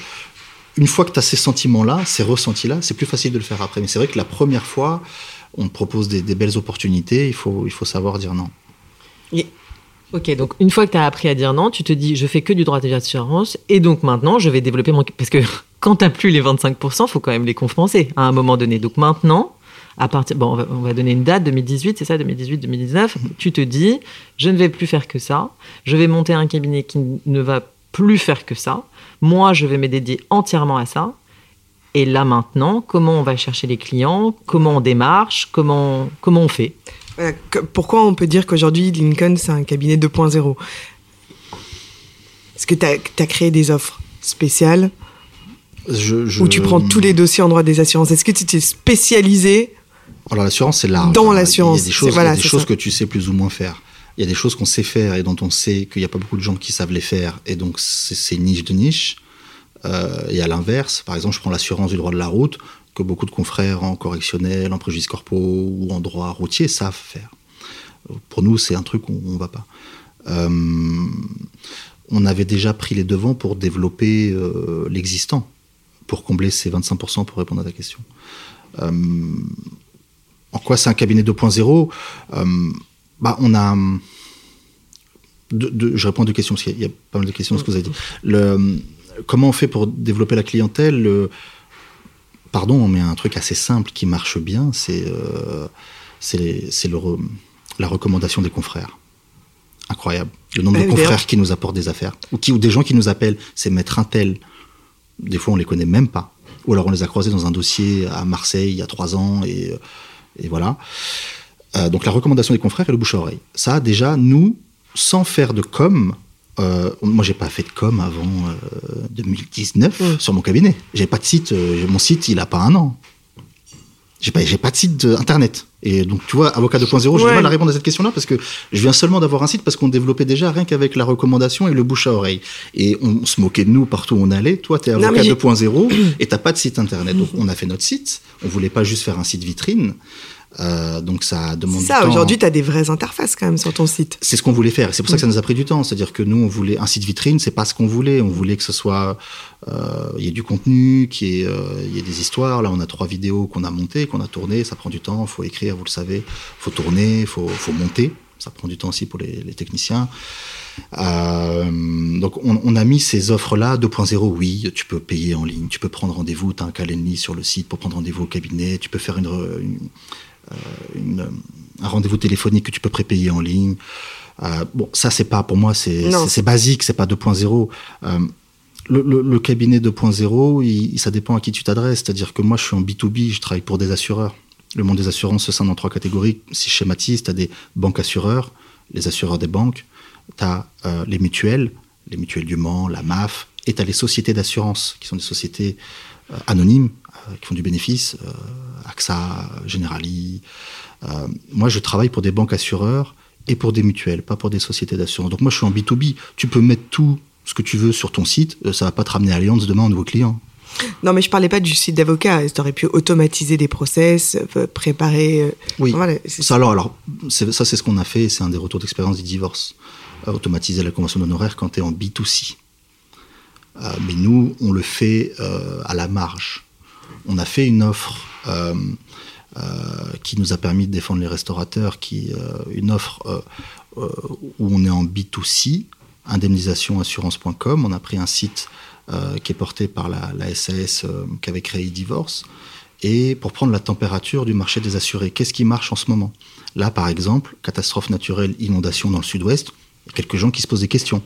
une fois que tu as ces sentiments-là, ces ressentis-là, c'est plus facile de le faire après. Mais c'est vrai que la première fois, on te propose des, des, belles opportunités, il faut, il faut savoir dire non. Et Ok, donc une fois que tu as appris à dire non, tu te dis je fais que du droit d'assurance et donc maintenant je vais développer mon. Parce que (laughs) quand tu plus les 25%, faut quand même les compenser à un moment donné. Donc maintenant, à partir. Bon, on va, on va donner une date, 2018, c'est ça, 2018-2019. Tu te dis je ne vais plus faire que ça. Je vais monter un cabinet qui ne va plus faire que ça. Moi, je vais me dédier entièrement à ça. Et là maintenant, comment on va chercher les clients Comment on démarche Comment, comment on fait? Pourquoi on peut dire qu'aujourd'hui Lincoln c'est un cabinet 2.0 Est-ce que tu as, créé des offres spéciales? Je, je... où tu prends tous les dossiers en droit des assurances? Est-ce que tu t'es spécialisé Alors l'assurance c'est large. Dans l'assurance. Il y a des choses, voilà, il y a des choses que tu sais plus ou moins faire. Il y a des choses qu'on sait faire et dont on sait qu'il n'y a pas beaucoup de gens qui savent les faire et donc c'est niche de niche. Euh, et à l'inverse, par exemple, je prends l'assurance du droit de la route que beaucoup de confrères en correctionnel, en préjudice corpo ou en droit routier savent faire. Pour nous, c'est un truc où on ne va pas. Euh, on avait déjà pris les devants pour développer euh, l'existant, pour combler ces 25% pour répondre à ta question. Euh, en quoi c'est un cabinet 2.0 bah, On a... Je réponds à deux questions, parce qu'il y a pas mal de questions, ce que vous avez dit. Comment on fait pour développer la clientèle? Le, pardon, mais un truc assez simple qui marche bien, c'est euh, re, la recommandation des confrères. Incroyable. Le nombre de confrères qui nous apportent des affaires. Ou, qui, ou des gens qui nous appellent, c'est mettre un tel. Des fois, on les connaît même pas. Ou alors, on les a croisés dans un dossier à Marseille il y a trois ans, et, et voilà. Euh, donc, la recommandation des confrères et le bouche à oreille. Ça, déjà, nous, sans faire de com, euh, moi, j'ai pas fait de com avant euh, 2019 mmh. sur mon cabinet. J'ai pas de site. Euh, mon site, il a pas un an. J'ai pas, j'ai pas de site internet. Et donc, tu vois, avocat 2.0, j'ai ouais. du mal à répondre à cette question-là parce que je viens seulement d'avoir un site parce qu'on développait déjà rien qu'avec la recommandation et le bouche à oreille. Et on, se moquait de nous partout où on allait. Toi, t'es avocat 2.0 et t'as pas de site internet. (coughs) Donc, on a fait notre site. On voulait pas juste faire un site vitrine. Euh, donc ça demande ça, du temps. aujourd'hui, tu as des vraies interfaces quand même sur ton site. C'est ce qu'on voulait faire. C'est pour ça que ça nous a pris du temps. C'est-à-dire que nous, on voulait un site vitrine, c'est pas ce qu'on voulait. On voulait que ce soit, euh, il y ait du contenu, qu'il y, ait, euh, il y ait des histoires. Là, on a trois vidéos qu'on a montées, qu'on a tournées. Ça prend du temps. Il faut écrire, vous le savez. faut tourner, il faut, faut monter. Ça prend du temps aussi pour les, les techniciens. Euh, donc, on, on, a mis ces offres-là 2.0. Oui, tu peux payer en ligne, tu peux prendre rendez-vous. Tu as un calendrier sur le site pour prendre rendez-vous au cabinet. Tu peux faire une, une, une un rendez-vous téléphonique que tu peux prépayer en ligne. Euh, bon, ça, c'est pas, pour moi, c'est basique, c'est pas 2.0. Euh, le, le, le, cabinet 2.0, il, ça dépend à qui tu t'adresses. C'est-à-dire que moi, je suis en B2B, je travaille pour des assureurs. Le monde des assurances se scinde en trois catégories. Si je schématise, tu as des banques assureurs, les assureurs des banques, tu as euh, les mutuelles, les mutuelles du Mans, la MAF, et tu as les sociétés d'assurance, qui sont des sociétés euh, anonymes, euh, qui font du bénéfice, AXA, Generali. moi, je travaille pour des banques assureurs et pour des mutuelles, pas pour des sociétés d'assurance. Donc moi, je suis en B2B. Tu peux mettre tout ce que tu veux sur ton site, ça va pas te ramener à Allianz demain en nouveau client. Non, mais je parlais pas du site d'avocat. Tu aurais pu automatiser des process, préparer. Oui. Voilà, ça, alors, alors, ça, c'est ce qu'on a fait. C'est un des retours d'expérience du divorce. Euh, automatiser la convention d'honoraires quand tu es en B2C. Euh, mais nous, on le fait euh, à la marge. On a fait une offre euh, qui nous a permis de défendre les restaurateurs, qui, une offre où on est en B2C, indemnisationassurance.com. On a pris un site qui est porté par la, SAS qu'avait créé Divorce et pour prendre la température du marché des assurés. Qu'est-ce qui marche en ce moment? Là, par exemple, catastrophe naturelle, inondation dans le sud-ouest, quelques gens qui se posent des questions.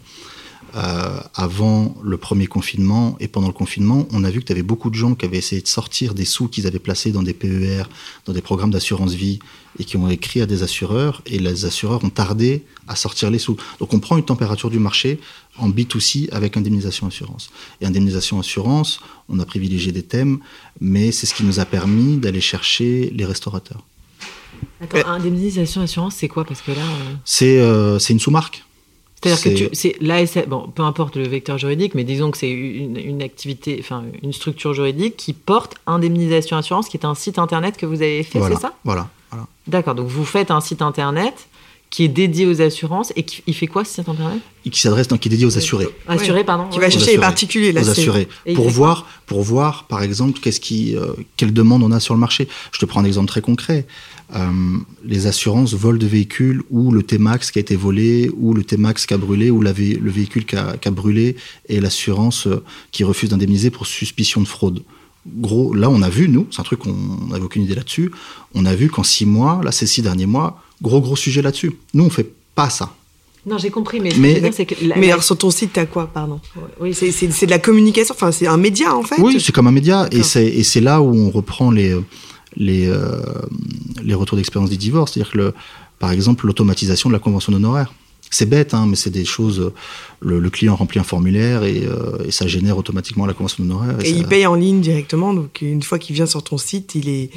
Euh, avant le premier confinement et pendant le confinement, on a vu que tu avais beaucoup de gens qui avaient essayé de sortir des sous qu'ils avaient placés dans des PER, dans des programmes d'assurance vie, et qui ont écrit à des assureurs, et les assureurs ont tardé à sortir les sous. Donc on prend une température du marché en B2C avec indemnisation assurance. Et indemnisation assurance, on a privilégié des thèmes, mais c'est ce qui nous a permis d'aller chercher les restaurateurs. Attends, indemnisation assurance, c'est quoi? Parce que là, euh... c'est euh, une sous-marque. C'est-à-dire que c'est l'ASF, bon, peu importe le vecteur juridique, mais disons que c'est une, une, activité, enfin une structure juridique qui porte indemnisation assurance, qui est un site internet que vous avez fait, voilà, c'est ça? Voilà. voilà. D'accord, donc vous faites un site internet qui est dédié aux assurances et qui il fait quoi ce site internet? Et qui s'adresse, donc qui est dédié aux assurés. Assurés, pardon. Qui va chercher les particuliers, là. Aux assurés. Pour voir, pour voir, par exemple, qu'est-ce qui, euh, quelle demande on a sur le marché. Je te prends un exemple très concret. Euh, les assurances vol de véhicules ou le T-Max qui a été volé ou le T-Max qui a brûlé ou la vé le véhicule qui a, qui a brûlé et l'assurance euh, qui refuse d'indemniser pour suspicion de fraude. Gros, là on a vu, nous, c'est un truc qu'on n'avait aucune idée là-dessus, on a vu qu'en six mois, là ces six derniers mois, gros gros sujet là-dessus. Nous on fait pas ça. Non, j'ai compris, mais, mais, dire, que la, mais alors sur ton site, t'as quoi, pardon? Oui, c'est de la communication, enfin c'est un média en fait? Oui, c'est comme un média, et c'est là où on reprend les les, euh, les retours d'expérience du divorce. C'est-à-dire que, le, par exemple, l'automatisation de la convention d'honoraires. C'est bête, hein, mais c'est des choses. Le, le, client remplit un formulaire et, euh, et, ça génère automatiquement la convention d'honoraires. Et, et ça... il paye en ligne directement. Donc, une fois qu'il vient sur ton site, il est.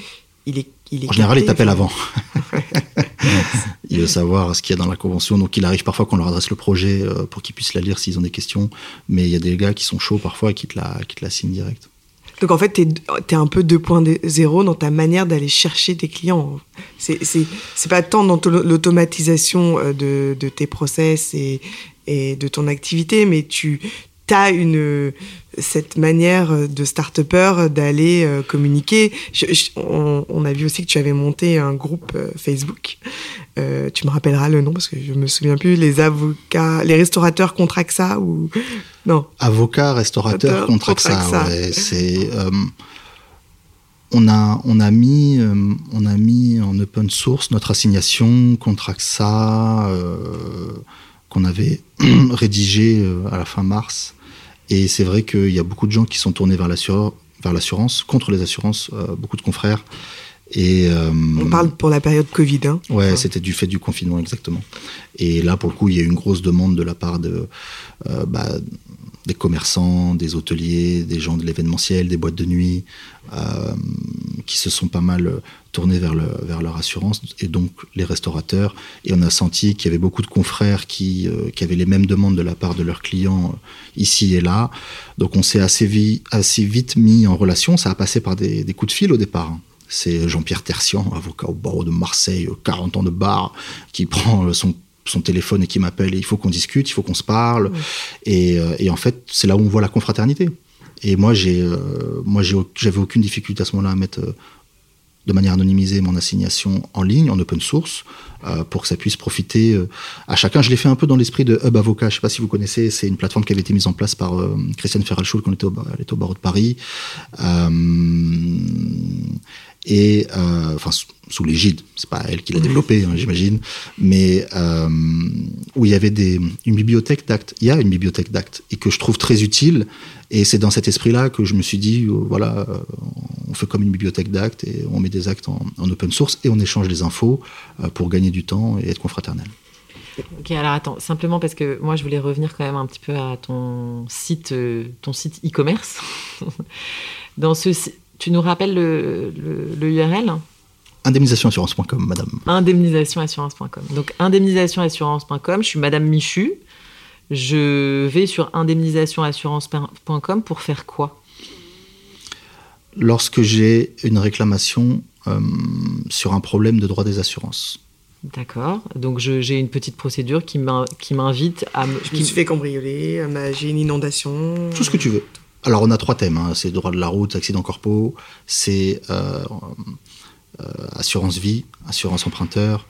Il est, il est en général, il t'appelle avant. (laughs) (laughs) (laughs) il veut savoir ce qu'il y a dans la convention. Donc, il arrive parfois qu'on leur adresse le projet euh, pour qu'ils puissent la lire s'ils ont des questions. Mais il y a des gars qui sont chauds parfois et qui te la, qui signent direct. Donc en fait, tu es, es, un peu 2.0 dans ta manière d'aller chercher tes clients. C'est pas tant dans l'automatisation euh, de, tes process et, de ton activité, mais tu as une, cette manière de start-upper d'aller euh, communiquer. Je, je, on, on, a vu aussi que tu avais monté un groupe euh, Facebook. Euh, tu me rappelleras le nom parce que je me souviens plus. Les avocats, les restaurateurs contre AXA ou (laughs) non? Avocats, restaurateurs contre AXA. AXA. Ouais, c'est euh, on a on a mis euh, on a mis en open source notre assignation contre AXA euh, qu'on avait (clears throat) rédigé à la fin mars. Et c'est vrai qu'il y a beaucoup de gens qui sont tournés vers l'assurance, contre les assurances, beaucoup de confrères. Et, euh, On parle pour la période Covid. Hein. Ouais, c'était du fait du confinement, exactement. Et là, pour le coup, il y a eu une grosse demande de la part de, euh, bah, des commerçants, des hôteliers, des gens de l'événementiel, des boîtes de nuit, euh, qui se sont pas mal tournés vers, le, vers leur assurance, et donc les restaurateurs. Et on a senti qu'il y avait beaucoup de confrères qui, euh, avaient les mêmes demandes de la part de leurs clients euh, ici et là. Donc on s'est assez, vi assez vite mis en relation. Ça a passé par des, des coups de fil au départ. Hein C'est Jean-Pierre Tertian, avocat au barreau de Marseille, 40 ans de bar, qui (laughs) prend son son téléphone et qui m'appelle et il faut qu'on discute, il faut qu'on se parle. Et, et, en fait, c'est là où on voit la confraternité. Et moi, j'ai, moi, j'avais aucune difficulté à ce moment-là à mettre de manière anonymisée mon assignation en ligne, en open source, euh, pour que ça puisse profiter euh, à chacun. Je l'ai fait un peu dans l'esprit de Hub Avocat. Je ne sais pas si vous connaissez, c'est une plateforme qui avait été mise en place par euh, Christiane Ferralschul quand elle était, au, elle était au barreau de Paris. Et enfin sous l'égide, c'est pas elle qui l'a développé, hein, j'imagine, mais où il y avait des, une bibliothèque d'actes. Il y a une bibliothèque d'actes et que je trouve très utile et c'est dans cet esprit-là que je me suis dit, euh, voilà, euh, on fait comme une bibliothèque d'actes et on met des actes en, open source et on échange des infos euh, pour gagner du temps et être confraternel. Ok, alors attends, simplement parce que moi je voulais revenir quand même un petit peu à ton site, ton site e-commerce. (laughs) Dans ce, tu nous rappelles le, le, URL Indemnisationassurance.com, madame. Indemnisationassurance.com. Donc indemnisationassurance.com, je suis madame Michu. Je vais sur indemnisationassurance.com pour faire quoi? Lorsque j'ai une réclamation euh, sur un problème de droit des assurances. D'accord. Donc j'ai une petite procédure qui m'invite à me. Je me suis fait cambrioler, j'ai une inondation. Tout ce que tu veux. Alors on a trois thèmes. Hein. C'est droit de la route, accident corpo, c'est euh, assurance vie, assurance emprunteur,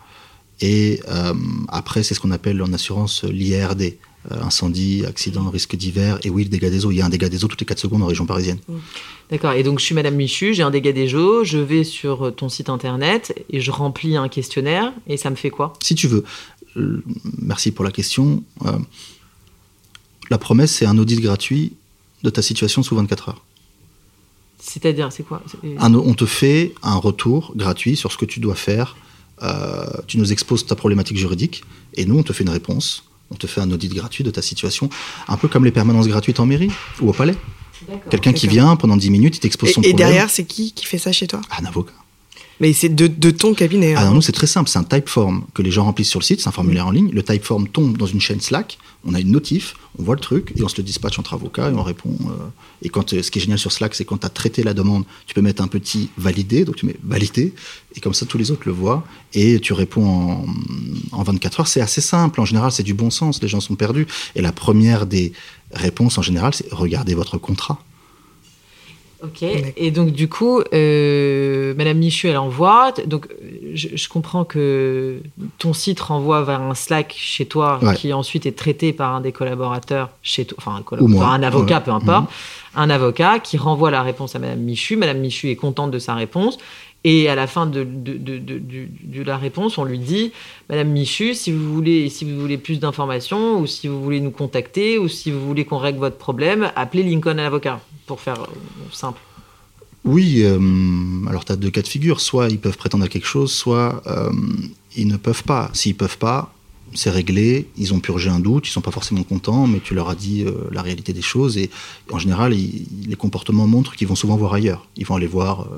et après c'est ce qu'on appelle en assurance l'IRD, euh, incendie, accident, risque divers, et oui, le dégât des eaux. Il y a un dégât des eaux toutes les 4 secondes en région parisienne. Mm. D'accord, et donc je suis Madame Michu, j'ai un dégât des eaux, je vais sur ton site internet et je remplis un questionnaire, et ça me fait quoi? Si tu veux. Euh, merci pour la question. Euh, la promesse, c'est un audit gratuit de ta situation sous 24 heures. C'est-à-dire, c'est quoi On te fait un retour gratuit sur ce que tu dois faire. tu nous exposes ta problématique juridique et nous, on te fait une réponse on te fait un audit gratuit de ta situation, un peu comme les permanences gratuites en mairie ou au palais. Quelqu'un qui vient pendant 10 minutes, il t'expose son problème. Et derrière, c'est qui qui fait ça chez toi? Un avocat. Mais c'est de, ton cabinet. Ah hein. non, c'est très simple. C'est un typeform que les gens remplissent sur le site. C'est un formulaire en ligne. Le typeform tombe dans une chaîne Slack. On a une notif, on voit le truc et on se le dispatche entre avocats et on répond. Euh, et quand, euh, ce qui est génial sur Slack, c'est quand tu as traité la demande, tu peux mettre un petit validé. Donc tu mets validé et comme ça tous les autres le voient et tu réponds en, en 24 heures. C'est assez simple. En général, c'est du bon sens. Les gens sont perdus. Et la première des réponses en général, c'est regardez votre contrat. Ok. Et donc du coup, euh, Madame Michu, elle envoie. Donc je, comprends que ton site renvoie vers un Slack chez toi, qui ensuite est traité par un des collaborateurs chez toi, enfin un, un avocat, peu importe, mhm. un avocat qui renvoie la réponse à Madame Michu. Madame Michu est contente de sa réponse. Et à la fin de, la réponse, on lui dit, Madame Michu, si vous voulez, si vous voulez plus d'informations, ou si vous voulez nous contacter, ou si vous voulez qu'on règle votre problème, appelez Lincoln à l'avocat, pour faire euh, simple. Oui, euh, alors tu as deux cas de figure. Soit ils peuvent prétendre à quelque chose, soit euh, ils ne peuvent pas. S'ils peuvent pas, c'est réglé, ils ont purgé un doute, ils sont pas forcément contents, mais tu leur as dit euh, la réalité des choses. Et en général, les comportements montrent qu'ils vont souvent voir ailleurs. Ils vont aller voir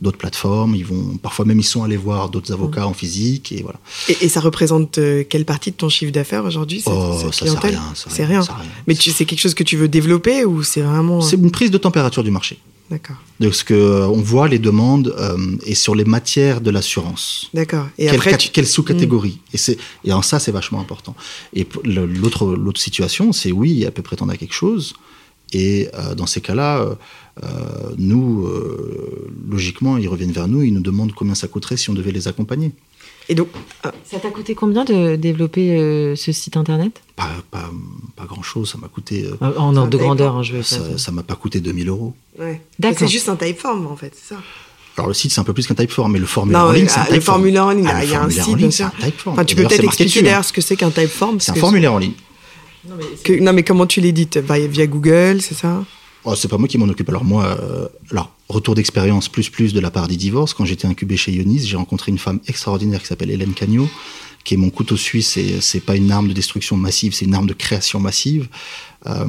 d'autres plateformes, ils vont parfois même ils sont allés voir d'autres avocats mmh. en physique et voilà. Et, ça représente quelle partie de ton chiffre d'affaires aujourd'hui oh, ça c'est rien. C'est rien. Mais tu, c'est quelque chose que tu veux développer ou c'est vraiment C'est une prise de température du marché. D'accord. De ce que euh, on voit les demandes euh, et sur les matières de l'assurance. D'accord. Et quelle, après, quelle sous-catégorie Et c'est et en ça c'est vachement important. Et l'autre l'autre situation, c'est oui, elle peut prétendre à quelque chose. Et euh, dans ces cas-là, nous, logiquement, ils reviennent vers nous, ils nous demandent combien ça coûterait si on devait les accompagner. Et donc, euh, ça t'a coûté combien de développer euh, ce site internet? pas, pas, pas, grand-chose, ça m'a coûté... Euh, en ordre de grandeur, hein, je veux Ça Ça m'a pas coûté 2000 euros. Ouais. C'est juste un typeform, en fait, c'est ça alors le site c'est un peu plus qu'un typeform, mais le formulaire en ligne c'est un typeform. Le formulaire en ligne, ah, il y a un site, bien sûr. Enfin, tu peux peut-être expliquer d'ailleurs ce que c'est qu'un typeform. C'est un formulaire en ligne. Non mais, non mais, comment tu l'édites? Via Google, c'est ça? Oh, c'est pas moi qui m'en occupe. Alors moi, euh, alors retour d'expérience plus plus de la part des divorces. Quand j'étais incubé chez Ionis, j'ai rencontré une femme extraordinaire qui s'appelle Hélène Cagnot, qui est mon couteau suisse. Et c'est pas une arme de destruction massive, c'est une arme de création massive. Euh,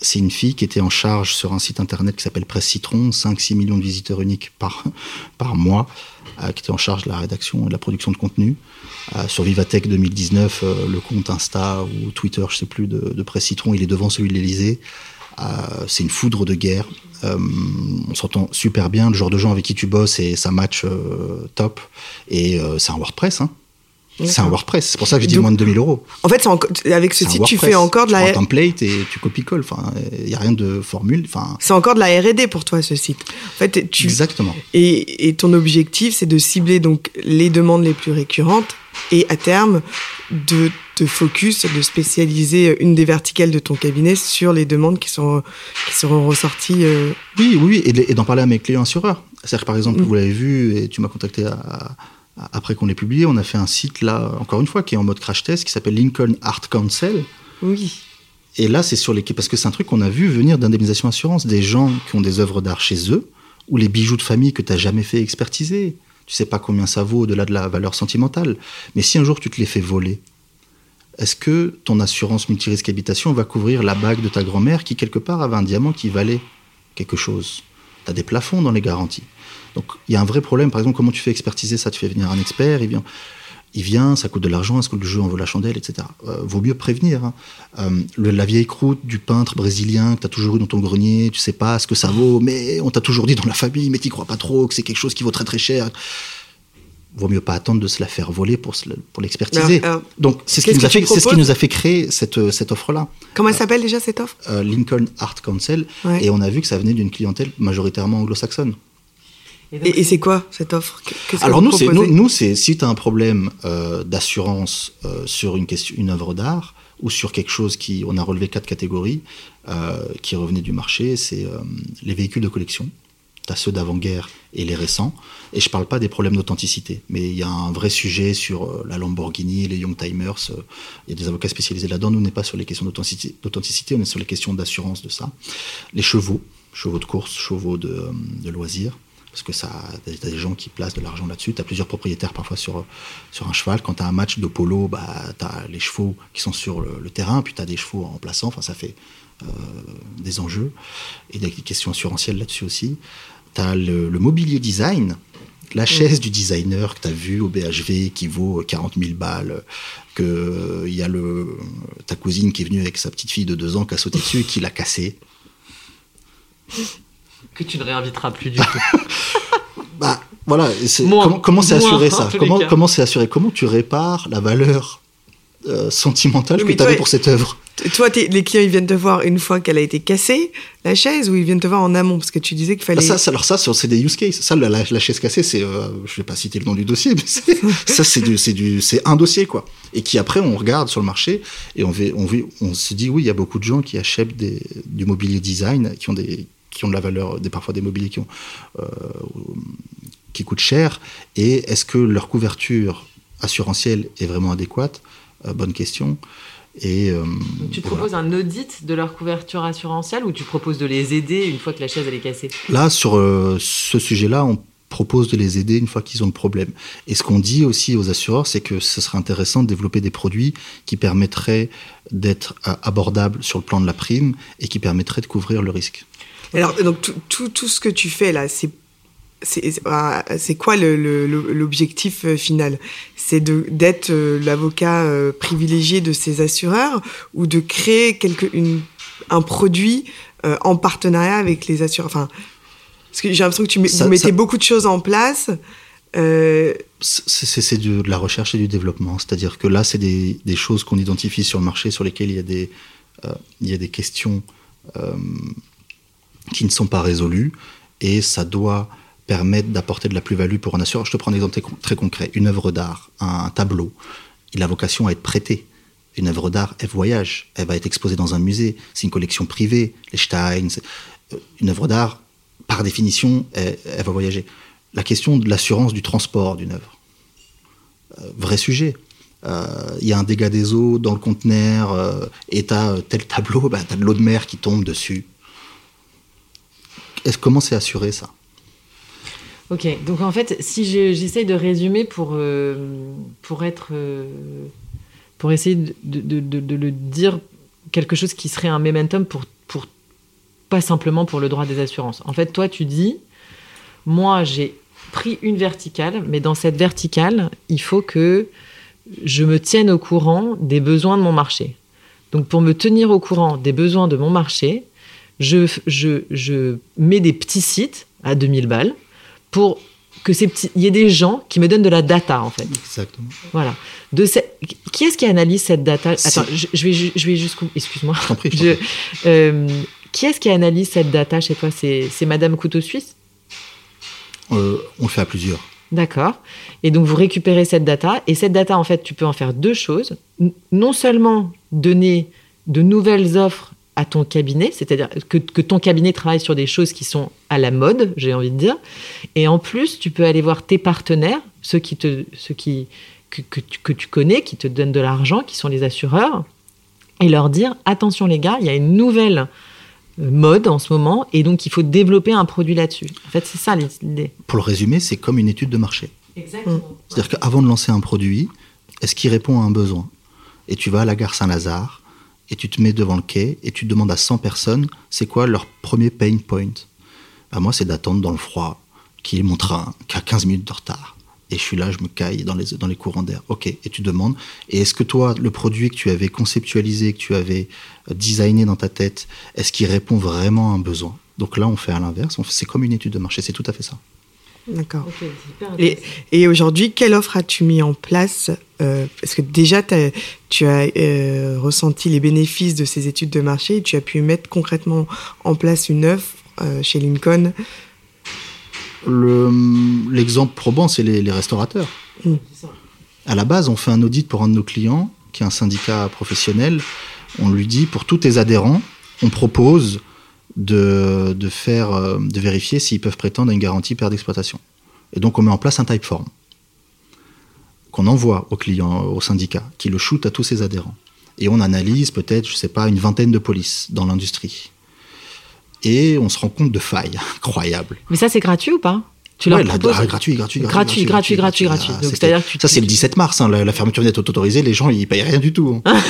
c'est une fille qui était en charge sur un site internet qui s'appelle Presse Citron, 5-6 millions de visiteurs uniques par (laughs) par mois, euh, qui était en charge de la rédaction et de la production de contenu. Euh, sur Vivatech 2019, le compte Insta ou Twitter, je sais plus, de, de Presse Citron, il est devant celui de l'Elysée. C'est une foudre de guerre. on s'entend super bien. Le genre de gens avec qui tu bosses et ça match top. Et c'est un WordPress. Hein. C'est un WordPress, c'est pour ça que j'ai dit moins de 2000 euros. En fait, avec ce site, tu fais encore de la. Tu un template et tu copies-colles. Enfin, il n'y a rien de formule. Enfin. C'est encore de la R&D pour toi ce site. En fait, tu. Exactement. Et, et ton objectif, c'est de cibler donc les demandes les plus récurrentes et à terme de te focus, de spécialiser une des verticales de ton cabinet sur les demandes qui sont qui seront ressorties. Euh, oui, oui, et d'en parler à mes clients assureurs. C'est-à-dire que par exemple, mm. vous l'avez vu et tu m'as contacté à après qu'on l'ait publié, on a fait un site là, encore une fois, qui est en mode crash test, qui s'appelle Lincoln Art Council. Oui. Et là, c'est sur les parce que c'est un truc qu'on a vu venir d'indemnisation assurance, des gens qui ont des œuvres d'art chez eux, ou les bijoux de famille que tu n'as jamais fait expertiser. Tu sais pas combien ça vaut au-delà de la valeur sentimentale. Mais si un jour tu te les fais voler, est-ce que ton assurance multirisque habitation va couvrir la bague de ta grand-mère qui, quelque part, avait un diamant qui valait quelque chose? Tu as des plafonds dans les garanties. Donc il y a un vrai problème. Par exemple, comment tu fais expertiser ça? Tu fais venir un expert, il vient, il vient ça coûte de l'argent, est-ce que le jeu en vaut la chandelle, etc. Euh, vaut mieux prévenir. Hein. Euh, la vieille croûte du peintre brésilien que tu as toujours eu dans ton grenier, tu sais pas ce que ça vaut, mais on t'a toujours dit dans la famille, mais tu crois pas trop, que c'est quelque chose qui vaut très très cher vaut mieux pas attendre de se la faire voler pour, pour l'expertiser. Donc, c'est ce, qui nous a fait, ce qui nous a fait créer cette, cette offre-là. Comment elle s'appelle déjà cette offre? Lincoln Art Council. Et on a vu que ça venait d'une clientèle majoritairement anglo-saxonne. Et, c'est quoi cette offre? Alors nous, c'est nous, c'est si tu as un problème euh, d'assurance euh, sur une question, une œuvre d'art ou sur quelque chose qui, on a relevé quatre catégories euh, qui revenaient du marché, c'est les véhicules de collection. Tu as ceux d'avant-guerre et les récents. Et je parle pas des problèmes d'authenticité, mais il y a un vrai sujet sur la Lamborghini, les Young Timers. Il y a des avocats spécialisés là-dedans. Nous, on n'est pas sur les questions d'authenticité, on est sur les questions d'assurance de ça. Les chevaux, chevaux de course, chevaux de, de loisirs parce que ça, as des gens qui placent de l'argent là-dessus. Tu as plusieurs propriétaires parfois sur, sur un cheval. Quand tu as un match de polo, bah, tu as les chevaux qui sont sur le, terrain, puis tu as des chevaux en plaçant. Enfin, ça fait euh, des enjeux et des questions assurantielles là-dessus aussi. Tu as le, mobilier design, la chaise du designer que tu as vu au BHV qui vaut 40 000 balles, que il y a le, ta cousine qui est venue avec sa petite fille de deux ans qui a sauté dessus et qui l'a cassé. Que tu ne réinviteras plus du (laughs) tout. bah voilà, comment c'est assuré ça Comment comment c'est assuré Comment tu répares la valeur euh, sentimentale que tu avais pour cette œuvre toi, les clients, ils viennent te voir une fois qu'elle a été cassée, la chaise, ou ils viennent te voir en amont Parce que tu disais qu'il fallait. Ah, ça, alors ça, c'est des use cases. Ça, la, chaise cassée, c'est. Euh, je vais pas citer le nom du dossier, mais (laughs) ça, c'est du, du, un dossier, quoi. Et qui après, on regarde sur le marché et on, on, on se dit, oui, il y a beaucoup de gens qui achètent des, du mobilier design, qui ont des, qui ont de la valeur, des, parfois des mobiliers qui, ont, euh, qui coûtent cher, et est-ce que leur couverture assurantielle est vraiment adéquate? Bonne question. Et, euh, tu proposes un audit de leur couverture assurantielle ou tu proposes de les aider une fois que la chaise elle est cassée? Là, sur ce sujet-là, on propose de les aider une fois qu'ils ont le problème. Et ce qu'on dit aussi aux assureurs, c'est que ce serait intéressant de développer des produits qui permettraient d'être abordables sur le plan de la prime et qui permettraient de couvrir le risque. Alors, donc, tout, tout, ce que tu fais là, c'est c'est quoi l'objectif euh, final? C'est d'être euh, l'avocat euh, privilégié de ces assureurs ou de créer quelque, une, un produit en partenariat avec les assureurs? Enfin, Parce que j'ai l'impression que tu vous mettez beaucoup de choses en place. C'est de, la recherche et du développement. C'est-à-dire que là, c'est des, des, choses qu'on identifie sur le marché sur lesquelles il y a des, il y a des questions qui ne sont pas résolues et ça doit permettre d'apporter de la plus-value pour un assureur. Je te prends un exemple très concret. Une œuvre d'art, un tableau, il a vocation à être prêté. Une œuvre d'art, elle voyage, elle va être exposée dans un musée, c'est une collection privée, les Stein. Euh, une œuvre d'art, par définition, elle, va voyager. La question de l'assurance du transport d'une œuvre, euh, vrai sujet. Euh, il y a un dégât des eaux dans le conteneur et tu as tel tableau, bah, tu as de l'eau de mer qui tombe dessus comment c'est assuré ça? Ok, donc en fait, si j'essaye de résumer pour, euh, pour être. Euh, pour essayer de, de, le dire quelque chose qui serait un momentum pour, pour. pas simplement pour le droit des assurances. En fait, toi, tu dis moi, j'ai pris une verticale, mais dans cette verticale, il faut que je me tienne au courant des besoins de mon marché. Donc, pour me tenir au courant des besoins de mon marché, je, je, je mets des petits sites à 2000 balles pour que ces petits, il y ait des gens qui me donnent de la data en fait. Exactement. Voilà. De ce- qui est-ce qui analyse cette data? Attends, je, je vais, je vais jusqu'où? Excuse-moi. (laughs) Je t'en prie. euh, qui est-ce qui analyse cette data chez toi? C'est c'est Madame Couteau Suisse? Euh, on le fait à plusieurs. D'accord. Et donc vous récupérez cette data et cette data en fait tu peux en faire deux choses. Non seulement donner de nouvelles offres à ton cabinet, c'est-à-dire que, que ton cabinet travaille sur des choses qui sont à la mode, j'ai envie de dire, et en plus tu peux aller voir tes partenaires, ceux qui te, ceux qui que, que tu, que tu connais, qui te donnent de l'argent, qui sont les assureurs, et leur dire attention les gars, il y a une nouvelle euh, mode en ce moment et donc il faut développer un produit là-dessus. En fait c'est ça l'idée. Pour le résumer, c'est comme une étude de marché. Exactement. C'est-à-dire qu'avant de lancer un produit, est-ce qu'il répond à un besoin? Et tu vas à la gare Saint-Lazare et tu te mets devant le quai et tu demandes à 100 personnes c'est quoi leur premier pain point? Bah, moi, c'est d'attendre dans le froid, qu'il y ait mon train, a 15 minutes de retard. Et je suis là, je me caille dans les, courants d'air. Ok, et tu demandes. Et est-ce que toi, le produit que tu avais conceptualisé, que tu avais euh, designé dans ta tête, est-ce qu'il répond vraiment à un besoin? Donc là, on fait à l'inverse. C'est comme une étude de marché, c'est tout à fait ça. D'accord. Et, aujourd'hui, quelle offre as-tu mis en place euh, Parce que déjà, tu as euh, ressenti les bénéfices de ces études de marché et tu as pu mettre concrètement en place une offre euh, chez Lincoln? Le- L'exemple probant, c'est les, les restaurateurs. Mm. Ça. À la base, on fait un audit pour un de nos clients, qui est un syndicat professionnel. On lui dit, pour tous tes adhérents, on propose de, de faire, euh, de vérifier s'ils peuvent prétendre à une garantie perte d'exploitation. Et donc, on met en place un type form qu'on envoie au client, au syndicat, qui le shoot à tous ses adhérents. Et on analyse peut-être, je sais pas, une vingtaine de polices dans l'industrie. Et on se rend compte de failles (laughs) incroyables. Mais ça, c'est gratuit ou pas? Tu Ouais, leur la- proposes ah, gratuit, gratuit, Gratuit, gratuit, gratuit, gratuit. Ah, Donc, c'est-à-dire que tu- ça, c'est le 17 mars. hein, la, la fermeture net autorisée, les gens, ils payent rien du tout. hein. (laughs)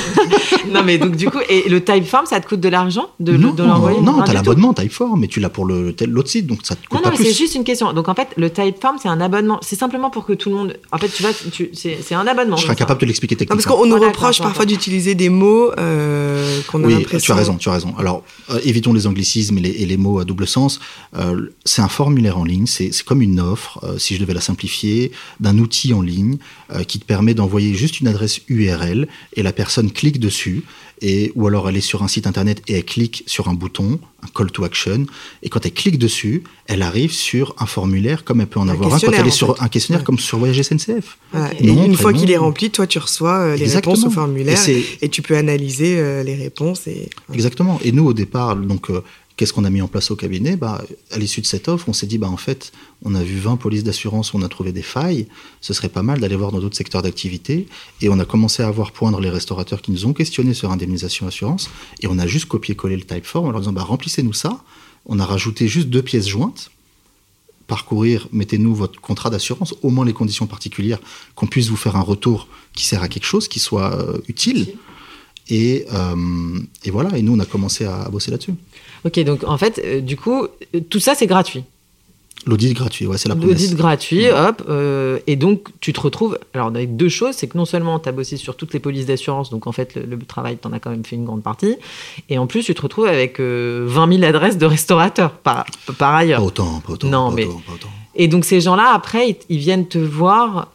Non, mais donc du coup, et le Type Farm, ça te coûte de l'argent de, le- non, de l'envoyer non, t'as l'abonnement Typeform, mais tu l'as pour le l'autre site, donc ça te coûte Non, non, pas mais c'est juste une question. Donc en fait, le Type Farm, c'est un abonnement. C'est simplement pour que tout le monde. En fait, tu tu, c'est, un abonnement. Je serais incapable de l'expliquer Non, parce techniquement. qu'on nous d'accord, reproche parfois d'utiliser des mots euh, qu'on a Oui, l'impression. tu as raison, tu as raison. Alors, euh, évitons les anglicismes et les, mots à double sens. Euh, c'est un formulaire en ligne, c'est c'est comme une offre, euh, si je devais la simplifier, d'un outil en ligne euh, qui te permet d'envoyer juste une adresse URL et la personne clique dessus, et, ou alors elle est sur un site internet et elle clique sur un bouton, un call to action, et quand elle clique dessus, elle arrive sur un formulaire comme elle peut en Un avoir un quand questionnaire, elle est sur fait. un questionnaire Ouais. comme sur Voyage SNCF. Voilà. Et Non, une fois qu'il est rempli, toi, tu reçois euh, les Exactement. réponses au formulaire et, tu peux analyser euh, les réponses. Et... Exactement. Et nous, au départ, donc, euh, qu'est-ce qu'on a mis en place au cabinet? Bah, À l'issue de cette offre, on s'est dit, bah, en fait, on a vu 20 polices d'assurance, on a trouvé des failles. Ce serait pas mal d'aller voir dans d'autres secteurs d'activité. Et on a commencé à voir poindre les restaurateurs qui nous ont questionné sur indemnisation assurance. Et on a juste copié-collé le typeform en leur disant, bah, remplissez-nous ça. On a rajouté juste deux pièces jointes. Parcourir, mettez-nous votre contrat d'assurance, au moins les conditions particulières, qu'on puisse vous faire un retour qui sert à quelque chose, qui soit euh, utile. Et, euh, et voilà, et nous, on a commencé à, à bosser là-dessus. Ok, donc en fait, euh, du coup, tout ça, c'est gratuit. L'audit gratuit, ouais, c'est la promesse. L'audit gratuit, hop. euh, et donc, tu te retrouves. Alors, avec deux choses, c'est que non seulement tu as bossé sur toutes les polices d'assurance, donc en fait, le, le travail, tu en as quand même fait une grande partie. Et en plus, tu te retrouves avec euh, 20 000 adresses de restaurateurs par, par ailleurs. Pas autant, pas autant. Non, pas mais- autant, pas autant. Et donc ces gens-là, après, ils, ils viennent te voir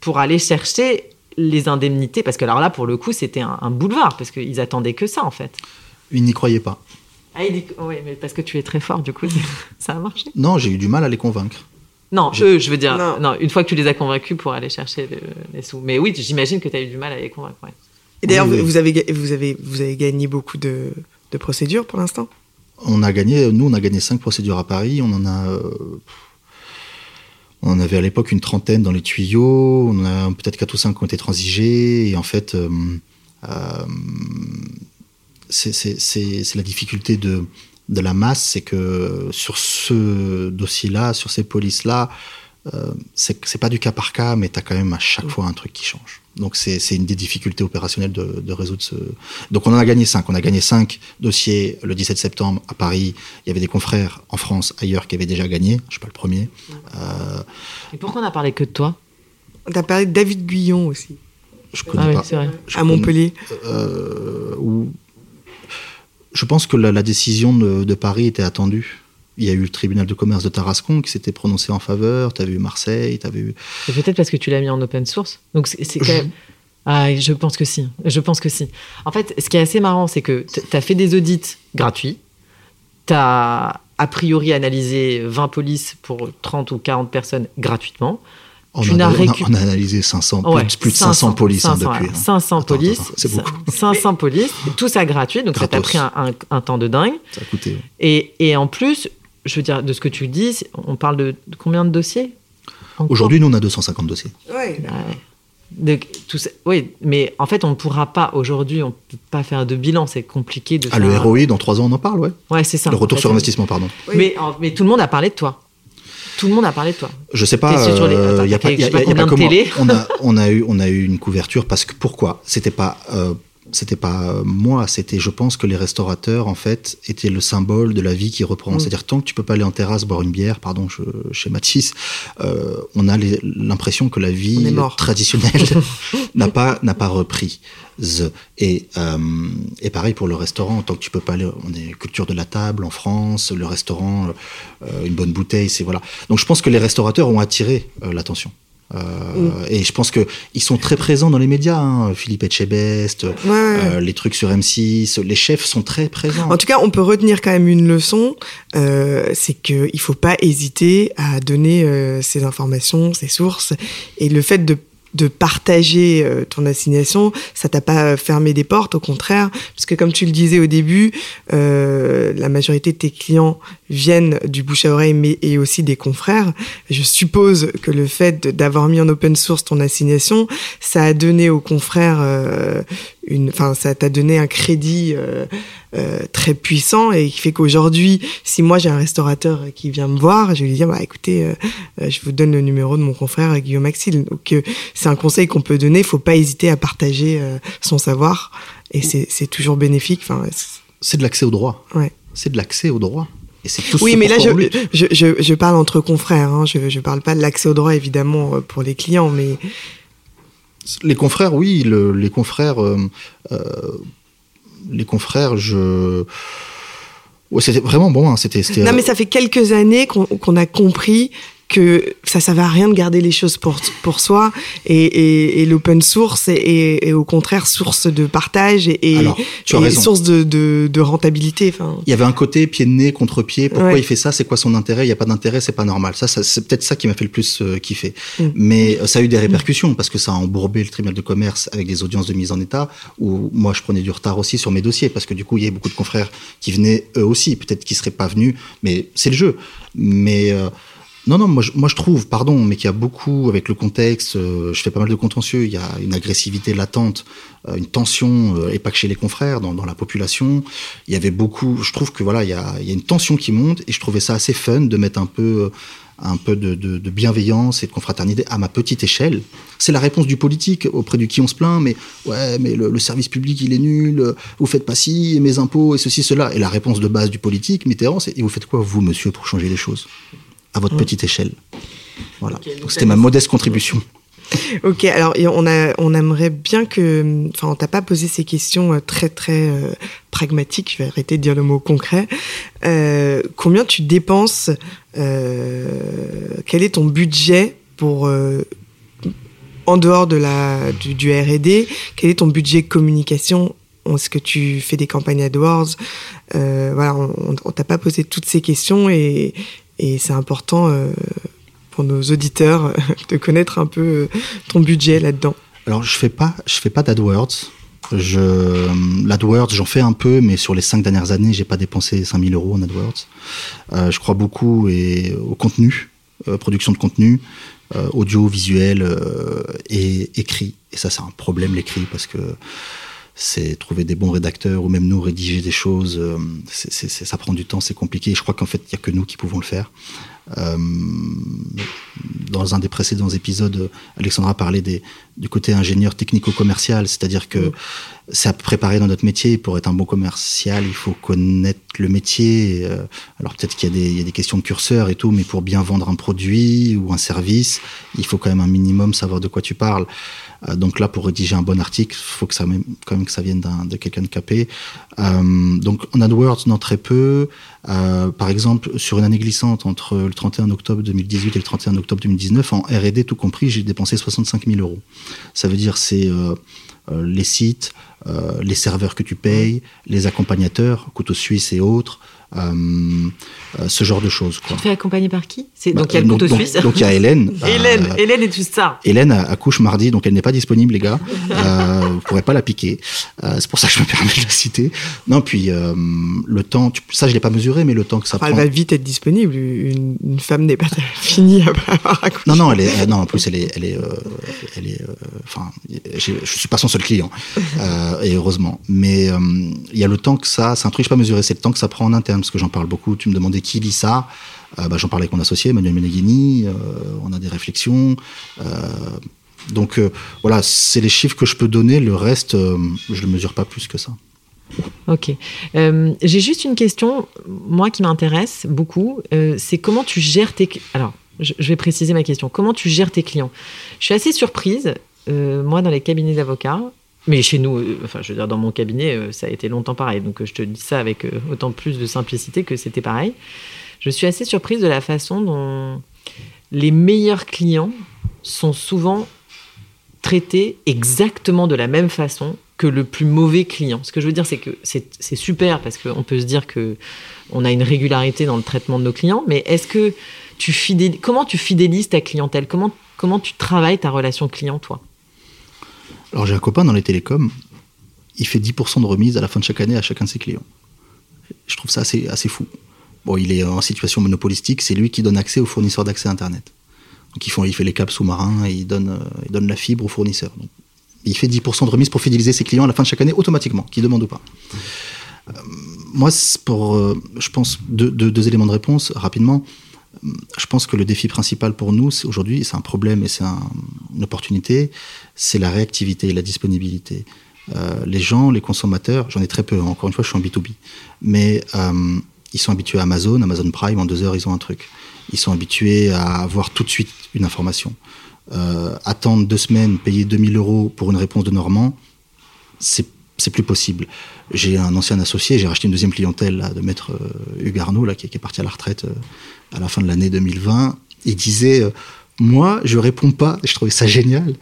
pour aller chercher les indemnités, parce que alors là, pour le coup, c'était un, un boulevard, parce qu'ils attendaient que ça, en fait. Ils n'y croyaient pas. Ah, il dit, oui, mais parce que tu es très fort, du coup, (laughs) ça a marché. Non, j'ai eu du mal à les convaincre. Non, Je- eux, je veux dire, Non. non. une fois que tu les as convaincus pour aller chercher le- les sous. Mais oui, j'imagine que tu as eu du mal à les convaincre. ouais. Et d'ailleurs, Oui, oui. vous, avez, vous, avez, vous avez gagné beaucoup de, de procédures pour l'instant? On a gagné, nous, on a gagné cinq procédures à Paris. On en a. on avait à l'époque une trentaine dans les tuyaux. On a peut-être quatre ou cinq qui ont été transigés. Et en fait, euh, euh, c'est la difficulté de la masse, c'est que sur ce dossier-là, sur ces polices-là, euh, c'est pas du cas par cas, mais tu as quand même à chaque fois un truc qui change. Donc c'est une des difficultés opérationnelles de, de résoudre ce. Donc on en a gagné cinq. On a gagné cinq dossiers le 17 septembre à Paris. Il y avait des confrères en France, ailleurs, qui avaient déjà gagné. Je suis pas le premier. Euh, Et pourquoi on a parlé que de toi? Tu as parlé de David Guyon aussi, je connais Ah oui, pas. c'est vrai. Je à connais- Montpellier. euh, ou Je pense que la, décision de, Paris était attendue. Il y a eu le tribunal de commerce de Tarascon qui s'était prononcé en faveur. Tu avais eu Marseille, tu avais eu. Peut-être parce que tu l'as mis en open source. Donc c'est quand même. Ah, je pense que si. Je pense que si. En fait, ce qui est assez marrant, c'est que tu as fait des audits gratuits. Tu as a priori analysé 20 polices pour 30 ou 40 personnes gratuitement. On, a, analysé 500, plus, de 500, polices hein, depuis. 500 hein. polices. C'est beaucoup. (laughs) 500 polices, tout ça gratuit, donc ça t'a pris un, temps de dingue. Ça a coûté. Et, et, en plus, je veux dire, de ce que tu dis, on parle de, combien de dossiers Aujourd'hui, nous, on a 250 dossiers. Ouais tout oui, mais en fait, on ne pourra pas aujourd'hui, on ne peut pas faire de bilan, c'est compliqué de. Ah, le ROI, dans trois ans, on en parle, ouais. Ouais, c'est ça. Le retour sur investissement, pardon. Mais, mais tout le monde a parlé de toi. Tout le monde a parlé de toi. Je sais pas. Il y a pas, y a, pas, on a, (laughs) on a eu, on a eu une couverture parce que pourquoi? C'était pas euh, c'était pas moi, c'était, je pense que les restaurateurs, en fait, étaient le symbole de la vie qui reprend. Mm. C'est-à-dire, tant que tu peux pas aller en terrasse boire une bière, pardon, je, chez Matisse, euh, on a l'impression que la vie traditionnelle (laughs) n'a pas, n'a pas repris. Et, euh, et pareil pour le restaurant, tant que tu peux pas aller, on est culture de la table en France, le restaurant, euh, une bonne bouteille, c'est voilà. Donc je pense que les restaurateurs ont attiré l'attention. Euh, et je pense que ils sont très présents dans les médias. Hein. Philippe Etchebest, euh, les trucs sur M6, les chefs sont très présents. En tout cas, on peut retenir quand même une leçon, euh, c'est qu'il faut pas hésiter à donner ces informations, ces sources, et le fait de de partager euh, ton assignation, ça t'a pas fermé des portes, au contraire, parce que comme tu le disais au début, euh, la majorité de tes clients viennent du bouche à oreille, mais et aussi des confrères. Je suppose que le fait d'avoir mis en open source ton assignation, ça a donné aux confrères euh, une, enfin, ça t'a donné un crédit euh, euh, très puissant et qui fait qu'aujourd'hui, si moi j'ai un restaurateur qui vient me voir, je vais lui dire, bah écoutez, euh, je vous donne le numéro de mon confrère Guillaume Maxil. Donc c'est un conseil qu'on peut donner. Il faut pas hésiter à partager son savoir et c'est toujours bénéfique. Enfin, c'est de l'accès au droit. Ouais. C'est de l'accès au droit. Et tout oui, mais là, je, je, je, je, parle entre confrères. Hein. Je ne parle pas de l'accès au droit, évidemment, pour les clients, mais les confrères, oui, les confrères, euh, euh, les confrères, je. c'était vraiment bon. Hein, c'était, Non, mais ça fait quelques années qu'on a compris que ça ça va rien de garder les choses pour pour soi et, et, et l'open source est, au contraire source de partage et, Alors, source de, de, de rentabilité enfin. Il y avait un côté pied de nez contre pied pourquoi il fait ça? C'est quoi son intérêt? Il y a pas d'intérêt c'est pas normal. Ça, ça c'est peut-être ça qui m'a fait le plus euh, kiffer. Mm. mais euh, ça a eu des répercussions parce que ça a embourbé le tribunal de commerce avec des audiences de mise en état où moi je prenais du retard aussi sur mes dossiers parce que du coup il y avait beaucoup de confrères qui venaient eux aussi. Peut-être qu'ils seraient pas venus mais c'est le jeu. Mais euh, non, non, moi je, moi je trouve, pardon, mais qu'il y a beaucoup, avec le contexte, euh, je fais pas mal de contentieux, il y a une agressivité latente, euh, une tension, euh, et pas que chez les confrères, dans, la population. Il y avait beaucoup, je trouve que voilà, il y a, une tension qui monte, et je trouvais ça assez fun de mettre un peu un peu de, bienveillance et de confraternité à ma petite échelle. C'est la réponse du politique auprès du qui on se plaint, mais ouais, mais le, service public il est nul, vous faites pas ci, et mes impôts et ceci, cela. Et la réponse de base du politique, Mitterrand, c'est et vous faites quoi vous, monsieur, pour changer les choses? À votre petite échelle. Voilà. donc c'était ma modeste contribution. (laughs) Ok, alors on, a, on aimerait bien que, enfin, on t'a pas posé ces questions euh, très très euh, pragmatiques. Je vais arrêter de dire le mot concret. Euh, combien tu dépenses Quel est ton budget pour en dehors de la du, du R&D Quel est ton budget communication? Est-ce que tu fais des campagnes AdWords? Voilà, on, on t'a pas posé toutes ces questions et, et c'est important euh, pour nos auditeurs (laughs) de connaître un peu euh, ton budget là-dedans. Alors je fais fais pas d'AdWords. Je, l'AdWords, j'en fais un peu, mais sur les cinq dernières années, j'ai pas dépensé 5000 euros en AdWords. Euh, je crois beaucoup au contenu, production de contenu, euh, audio, visuel et écrit. Et ça, c'est un problème l'écrit parce que c'est trouver des bons rédacteurs ou même nous rédiger des choses. Euh, ça prend du temps, c'est compliqué. Je crois qu'en fait, il n'y a que nous qui pouvons le faire. dans un des précédents épisodes, Alexandra parlait des, du côté ingénieur technico-commercial, c'est-à-dire que c'est à préparer dans notre métier. Pour être un bon commercial, il faut connaître le métier. Euh, alors peut-être qu'il y, y, a des questions de curseur et tout, mais pour bien vendre un produit ou un service, il faut quand même un minimum savoir de quoi tu parles. Euh, donc là, pour rédiger un bon article, il faut que ça quand même que ça vienne de quelqu'un de capé. Euh, donc en AdWords, non très peu. Euh, par exemple, sur une année glissante entre le 31 octobre 2018 et le 31 octobre 2019, en R&D tout compris, j'ai dépensé 65 000 euros. Ça veut dire c'est euh, les sites, les serveurs que tu payes, les accompagnateurs, couteaux suisses et autres, ce genre de choses. Tu te fais accompagner par qui? Bah, Donc il y a le couteau suisse. Donc il y a Hélène. (laughs) Hélène, euh, Hélène et tout ça. Hélène accouche mardi, donc elle n'est pas disponible, les gars. (laughs) euh, vous pourrez pas la piquer. Euh, c'est pour ça que je me permets de la citer. Non, puis le temps, tu, ça je l'ai pas mesuré, mais le temps que ça enfin, prend. Elle va vite être disponible. Une, une femme n'est pas (laughs) finie après avoir accouché. Non, non, elle est, non, en plus elle est, elle est, elle est. Enfin, je suis pas son seul client, et heureusement. Mais il y a le temps que ça, c'est un truc que je pas mesuré, c'est le temps que ça prend en interne parce que j'en parle beaucoup. Tu me demandais qui lit ça. Euh, bah, j'en parlais avec mon associé, Emmanuel Meneghini. Euh, on a des réflexions. Euh, donc voilà, c'est les chiffres que je peux donner. Le reste, je ne mesure pas plus que ça. Ok. J'ai juste une question, moi qui m'intéresse beaucoup, c'est comment tu gères tes... Alors, je, vais préciser ma question. Comment tu gères tes clients? Je suis assez surprise, moi, dans les cabinets d'avocats, mais chez nous, enfin, je veux dire, dans mon cabinet, ça a été longtemps pareil. Donc, je te dis ça avec autant plus de simplicité que c'était pareil. Je suis assez surprise de la façon dont les meilleurs clients sont souvent traités exactement de la même façon que le plus mauvais client. Ce que je veux dire, c'est que c'est super parce qu'on peut se dire que on a une régularité dans le traitement de nos clients, mais est-ce que tu fidélises, comment tu fidélises ta clientèle? Comment comment tu travailles ta relation client, toi? Alors j'ai un copain dans les télécoms, il fait 10% de remise à la fin de chaque année à chacun de ses clients. Je trouve ça assez, assez fou. Il est en situation monopolistique, c'est lui qui donne accès aux fournisseurs d'accès Internet. Donc ils font, il fait les câbles sous-marins et il donne, euh, il donne la fibre aux fournisseurs. Il fait 10% de remise pour fidéliser ses clients à la fin de chaque année automatiquement, qu'ils demandent ou pas. Euh, moi, pour, euh, je pense, deux, éléments de réponse rapidement. Je pense que le défi principal pour nous aujourd'hui, c'est un problème et c'est un, une opportunité, c'est la réactivité et la disponibilité. Les gens, les consommateurs, j'en ai très peu, encore une fois, je suis en B2B, mais ils sont habitués à Amazon, Amazon Prime, en deux heures, ils ont un truc. Ils sont habitués à avoir tout de suite une information. Euh, attendre deux semaines, payer 2000 euros pour une réponse de Normand, c'est c'est plus possible. J'ai un ancien associé, j'ai racheté une deuxième clientèle de maître euh, Hugues là, qui, est parti à la retraite euh, à la fin de l'année 2020. Il disait, euh, moi, je réponds pas, je trouvais ça génial,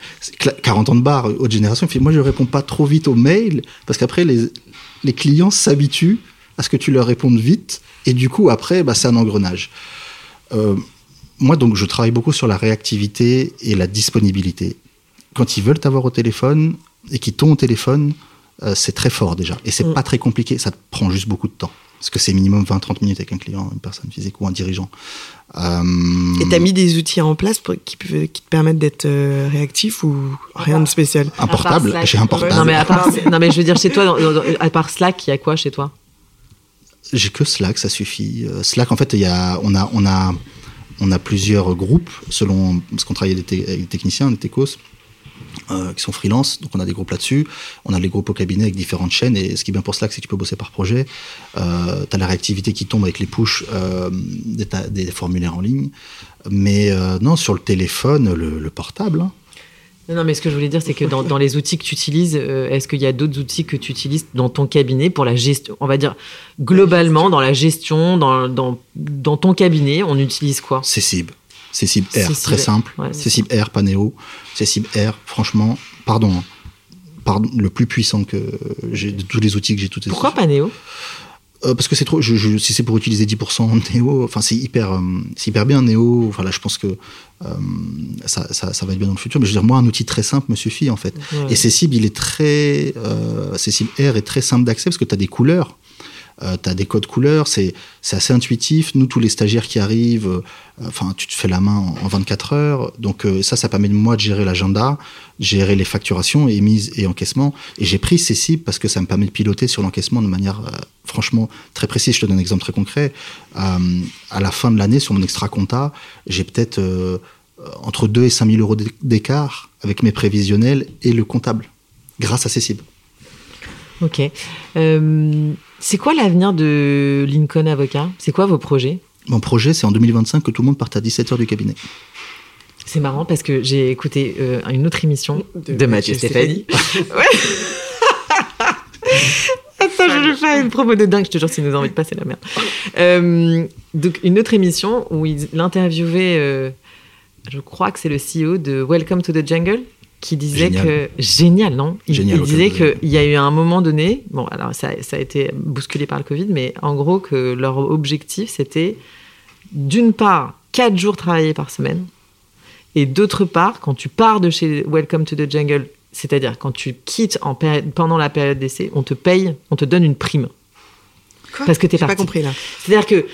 40 ans de bar, haute génération, il fait, moi, je réponds pas trop vite aux mails, parce qu'après, les, les clients s'habituent à ce que tu leur répondes vite, et du coup, après, bah, c'est un engrenage. Euh, moi, donc, je travaille beaucoup sur la réactivité et la disponibilité. Quand ils veulent t'avoir au téléphone et qu'ils t'ont au téléphone, euh, c'est très fort déjà. Et c'est mmh. pas très compliqué, ça te prend juste beaucoup de temps. Parce que c'est minimum 20-30 minutes avec un client, une personne physique ou un dirigeant. Euh... Et tu as mis des outils en place pour, qui, qui, te permettent d'être euh, réactif ou rien de spécial? Un portable J'ai un portable. Non mais, à part, non, mais je veux dire, chez toi, dans, dans, à part Slack, il y a quoi chez toi? J'ai que Slack, ça suffit. Euh, Slack, en fait, y a, on, a, on, a, on a plusieurs groupes, selon, parce qu'on travaille avec des, techniciens, des techos. Euh, qui sont freelance, donc on a des groupes là-dessus. On a les groupes au cabinet avec différentes chaînes. Et ce qui est bien pour Slack, c'est que tu peux bosser par projet. Euh, tu as la réactivité qui tombe avec les push euh, des, formulaires en ligne. Mais non, sur le téléphone, le, le portable. Hein. Non, non, mais ce que je voulais dire, c'est que dans, dans, les outils que tu utilises, euh, est-ce qu'il y a d'autres outils que tu utilises dans ton cabinet pour la gestion On va dire globalement, dans la gestion, dans, dans, dans ton cabinet, on utilise quoi? C'est Cib. C'est Cib R, très simple. Ouais, c'est Cib R, pas Neo. C'est Cib R, franchement, pardon, hein, pardon, le plus puissant que j'ai de tous les outils que j'ai tout Pourquoi pas Neo euh, parce que c'est trop. Je, je, si c'est pour utiliser 10% (laughs) Neo, enfin c'est hyper, euh, c'est hyper bien Neo. Enfin là, je pense que euh, ça, ça, ça, va être bien dans le futur. Mais je veux dire, moi, un outil très simple me suffit en fait. Ouais. Et Cib, il est très, Cib R est très simple d'accès parce que tu as des couleurs. Euh, tu as des codes couleurs, c'est assez intuitif. Nous, tous les stagiaires qui arrivent, euh, enfin, tu te fais la main en, 24 heures. Donc euh, ça, ça permet de moi de gérer l'agenda, gérer les facturations, émises et encaissements. Et j'ai pris ces cibles parce que ça me permet de piloter sur l'encaissement de manière franchement très précise. Je te donne un exemple très concret. à la fin de l'année, sur mon extra compta, j'ai peut-être entre 2 et 5 000 euros d'écart avec mes prévisionnels et le comptable, grâce à ces cibles. Ok. Euh, c'est quoi l'avenir de Lincoln Avocat? C'est quoi vos projets? Mon projet, c'est en 2025 que tout le monde parte à 17h du cabinet. C'est marrant parce que j'ai écouté euh, une autre émission de, Mathieu Stéphanie. (laughs) ouais. (laughs) Attends, je vais faire une promo de dingue, je te jure, s'il nous a envie de passer la merde. Euh, donc, une autre émission où il interviewait, je crois que c'est le CEO de Welcome to the Jungle, qui disait que génial, non Il, génial, il disait qu'il y a eu un moment donné, bon, alors ça, ça, a été bousculé par le Covid, mais en gros que leur objectif c'était d'une part quatre jours travaillés par semaine, et d'autre part quand tu pars de chez Welcome to the Jungle, c'est-à-dire quand tu quittes en pendant la période d'essai, on te paye, on te donne une prime. Quoi parce que t'es parti. pas compris là. C'est-à-dire que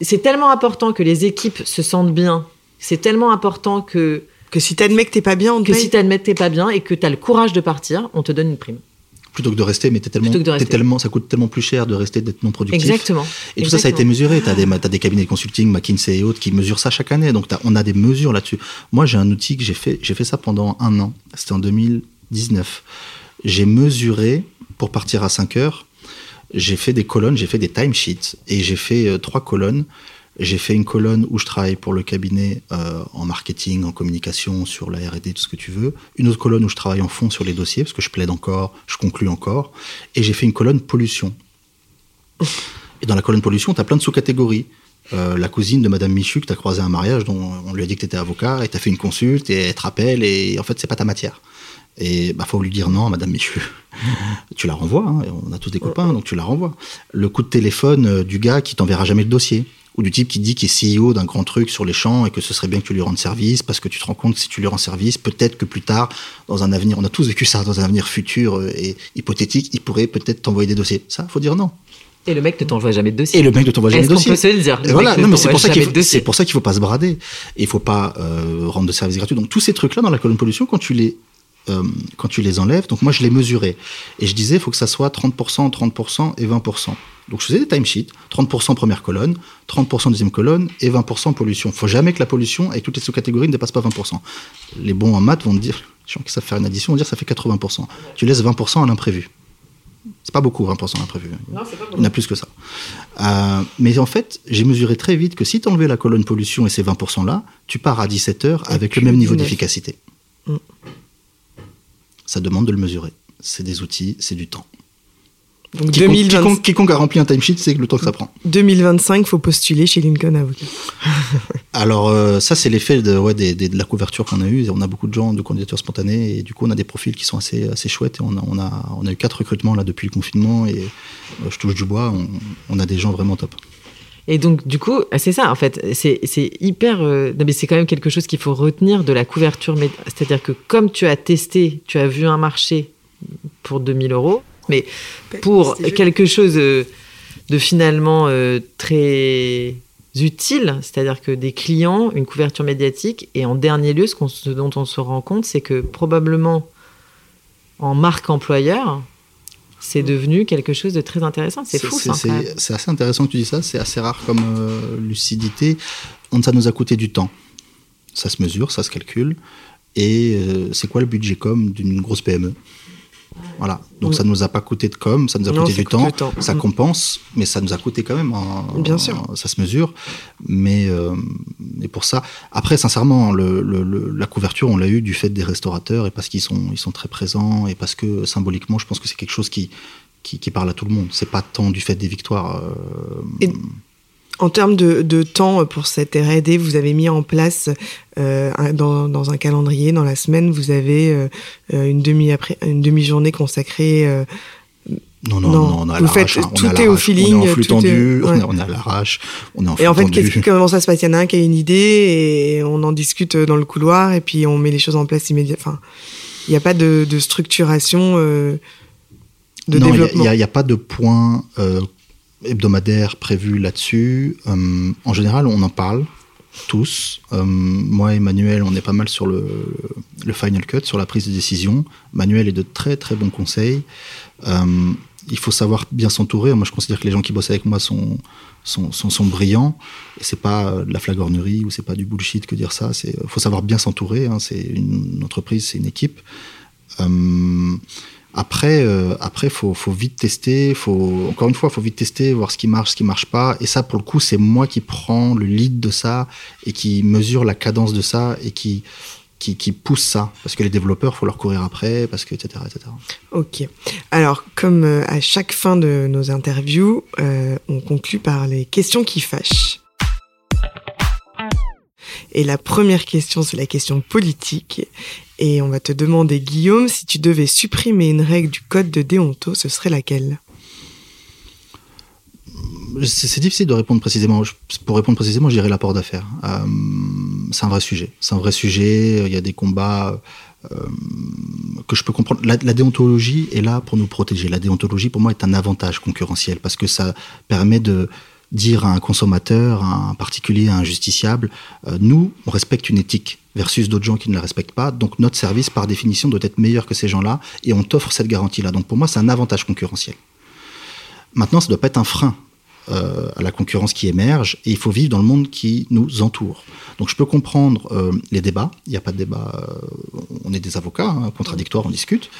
c'est tellement important que les équipes se sentent bien, c'est tellement important que que si t'admets que t'es pas bien, on te Que si t'admets que t'es pas bien et que t'as le courage de partir, on te donne une prime. Plutôt que de rester, mais tellement, tellement, ça coûte tellement plus cher de rester, d'être non productif. Exactement. Et tout ça, ça a été mesuré. T'as des, as des cabinets de consulting, McKinsey et autres, qui mesurent ça chaque année. Donc, on a des mesures là-dessus. Moi, j'ai un outil que j'ai fait, j'ai fait ça pendant un an. C'était en 2019. J'ai mesuré, pour partir à 5 heures, j'ai fait des colonnes, j'ai fait des timesheets, et j'ai fait euh, trois colonnes j'ai fait une colonne où je travaille pour le cabinet euh, en marketing, en communication, sur la R&D, tout ce que tu veux. Une autre colonne où je travaille en fond sur les dossiers, parce que je plaide encore, je conclue encore. Et j'ai fait une colonne pollution. (laughs) Et dans la colonne pollution, tu as plein de sous-catégories. Euh, la cousine de Madame Michu que tu as croisé à un mariage, dont on lui a dit que tu étais avocat, et tu as fait une consulte, et elle te rappelle, et en fait, c'est pas ta matière. Et bah faut lui dire non, Madame Michu. (laughs) tu la renvoies, hein, on a tous des copains, donc tu la renvoies. Le coup de téléphone euh, du gars qui t'enverra jamais le dossier ou du type qui dit qu'il est CEO d'un grand truc sur les champs et que ce serait bien que tu lui rendes service parce que tu te rends compte que si tu lui rends service, peut-être que plus tard, dans un avenir, on a tous vécu ça, dans un avenir futur euh, et hypothétique, il pourrait peut-être t'envoyer des dossiers. Ça, faut dire non. Et le mec ne t'envoie jamais de dossier. Et le mec ne t'envoie jamais de dossier. Est-ce qu'on peut se le dire? Voilà, non, mais c'est pour, ça qu'il faut, c'est pour ça qu'il faut pas se brader. Il faut pas euh, rendre de service gratuit. Donc tous ces trucs-là dans la colonne pollution, quand tu les euh, quand tu les enlèves, donc moi je les mesurais. Et je disais, il faut que ça soit 30%, 30% et 20%. Donc je faisais des timesheets, 30% première colonne, 30% deuxième colonne et 20% pollution. Il faut jamais que la pollution avec toutes les sous-catégories ne dépasse pas 20%. Les bons en maths vont te dire, les gens qui savent faire une addition vont dire ça fait 80%. Tu laisses 20% à l'imprévu. C'est pas beaucoup 20% à l'imprévu. Il y en a plus que ça. Euh, mais en fait, j'ai mesuré très vite que si tu enlevais la colonne pollution et ces 20% là, tu pars à 17 heures avec le même niveau d'efficacité. Mm. Ça demande de le mesurer. C'est des outils, c'est du temps. Donc quiconque, a rempli un timesheet, c'est le temps que ça prend. 2025, il faut postuler chez Lincoln Avocat. (laughs) Alors euh, ça, c'est l'effet de, ouais, de, la couverture qu'on a eue. On a beaucoup de gens de candidatures spontanées et du coup, on a des profils qui sont assez, assez chouettes. Et on a, on, a, on a eu quatre recrutements là depuis le confinement et euh, je touche du bois. On, a des gens vraiment top. Et donc, du coup, c'est ça, en fait. C'est hyper. Euh, mais c'est quand même quelque chose qu'il faut retenir de la couverture. C'est-à-dire que comme tu as testé, tu as vu un marché pour 2000 euros, mais pour quelque chose de finalement euh, très utile, c'est-à-dire que des clients, une couverture médiatique, et en dernier lieu, ce, dont on se rend compte, c'est que probablement en marque employeur, c'est devenu quelque chose de très intéressant. C'est fou, ça. C'est assez intéressant que tu dis ça. C'est assez rare comme euh, lucidité. Ça nous a coûté du temps. Ça se mesure, ça se calcule. Et euh, c'est quoi le budget com d'une grosse PME voilà. Donc ça ne nous a pas coûté de com, ça nous a coûté du temps, ça mm. compense, mais ça nous a coûté quand même. Bien sûr. ça se mesure. Mais, euh, pour ça, après, sincèrement, la couverture, on l'a eu du fait des restaurateurs et parce qu'ils sont, ils sont très présents et parce que symboliquement, je pense que c'est quelque chose qui, qui, parle à tout le monde. C'est pas tant du fait des victoires. Euh, en termes de, temps pour cette R&D, vous avez mis en place euh, dans, un calendrier, dans la semaine, vous avez euh, une demi après une demi journée consacrée. Euh, non, non, non, on a vous faites hein, tout est au feeling, on est en flux tendu, (laughs) on, est, à l'arrache, on est en flux Et en fait, comment ça se passe? Il y en a un qui a une idée et on en discute dans le couloir et puis on met les choses en place immédiatement. Enfin, il n'y a pas de, de structuration de non, développement. il n'y a, a, pas de point hebdomadaire prévu là-dessus. Euh, en général, on en parle tous. Euh, moi et Manuel, on est pas mal sur le, final cut, sur la prise de décision. Manuel est de très très bons conseils. Euh, il faut savoir bien s'entourer. Moi, je considère que les gens qui bossent avec moi sont, sont, sont, brillants. C'est pas de la flagornerie ou c'est pas du bullshit que dire ça. Il faut savoir bien s'entourer. Hein. C'est une entreprise, c'est une équipe. Après, euh, après, faut, vite tester. Faut encore une fois, faut vite tester, voir ce qui marche, ce qui marche pas. Et ça, pour le coup, c'est moi qui prends le lead de ça et qui mesure la cadence de ça et qui qui, qui pousse ça parce que les développeurs, faut leur courir après, parce que etc. etc. Ok. Alors, comme euh, à chaque fin de nos interviews, euh, on conclut par les questions qui fâchent. Et la première question, c'est la question politique. Et on va te demander, Guillaume, si tu devais supprimer une règle du code de déonto, ce serait laquelle? C'est difficile de répondre précisément. Pour répondre précisément, j'irais l'apport d'affaires. Euh, c'est un vrai sujet. C'est un vrai sujet. Il y a des combats euh, que je peux comprendre. La, déontologie est là pour nous protéger. La déontologie, pour moi, est un avantage concurrentiel parce que ça permet de dire à un consommateur, à un particulier, à un justiciable, euh, nous, on respecte une éthique versus d'autres gens qui ne la respectent pas. Donc notre service, par définition, doit être meilleur que ces gens-là et on t'offre cette garantie-là. Donc pour moi, c'est un avantage concurrentiel. Maintenant, ça ne doit pas être un frein euh, à la concurrence qui émerge et il faut vivre dans le monde qui nous entoure. Donc je peux comprendre euh, les débats, il n'y a pas de débat, euh, on est des avocats, hein, contradictoires, on discute.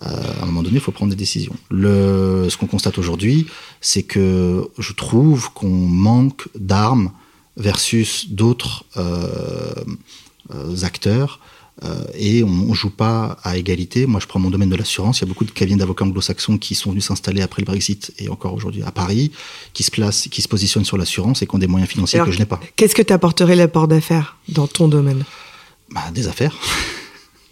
À un moment donné, il faut prendre des décisions. Le, ce qu'on constate aujourd'hui, c'est que je trouve qu'on manque d'armes versus d'autres acteurs euh, et on, ne joue pas à égalité. Moi, je prends mon domaine de l'assurance. Il y a beaucoup de cabinets d'avocats anglo-saxons qui sont venus s'installer après le Brexit et encore aujourd'hui à Paris, qui se placent, qui se positionnent sur l'assurance et qui ont des moyens financiers que je n'ai pas. Qu'est-ce que tu apporterais l'apport d'affaires dans ton domaine? Bah, Des affaires.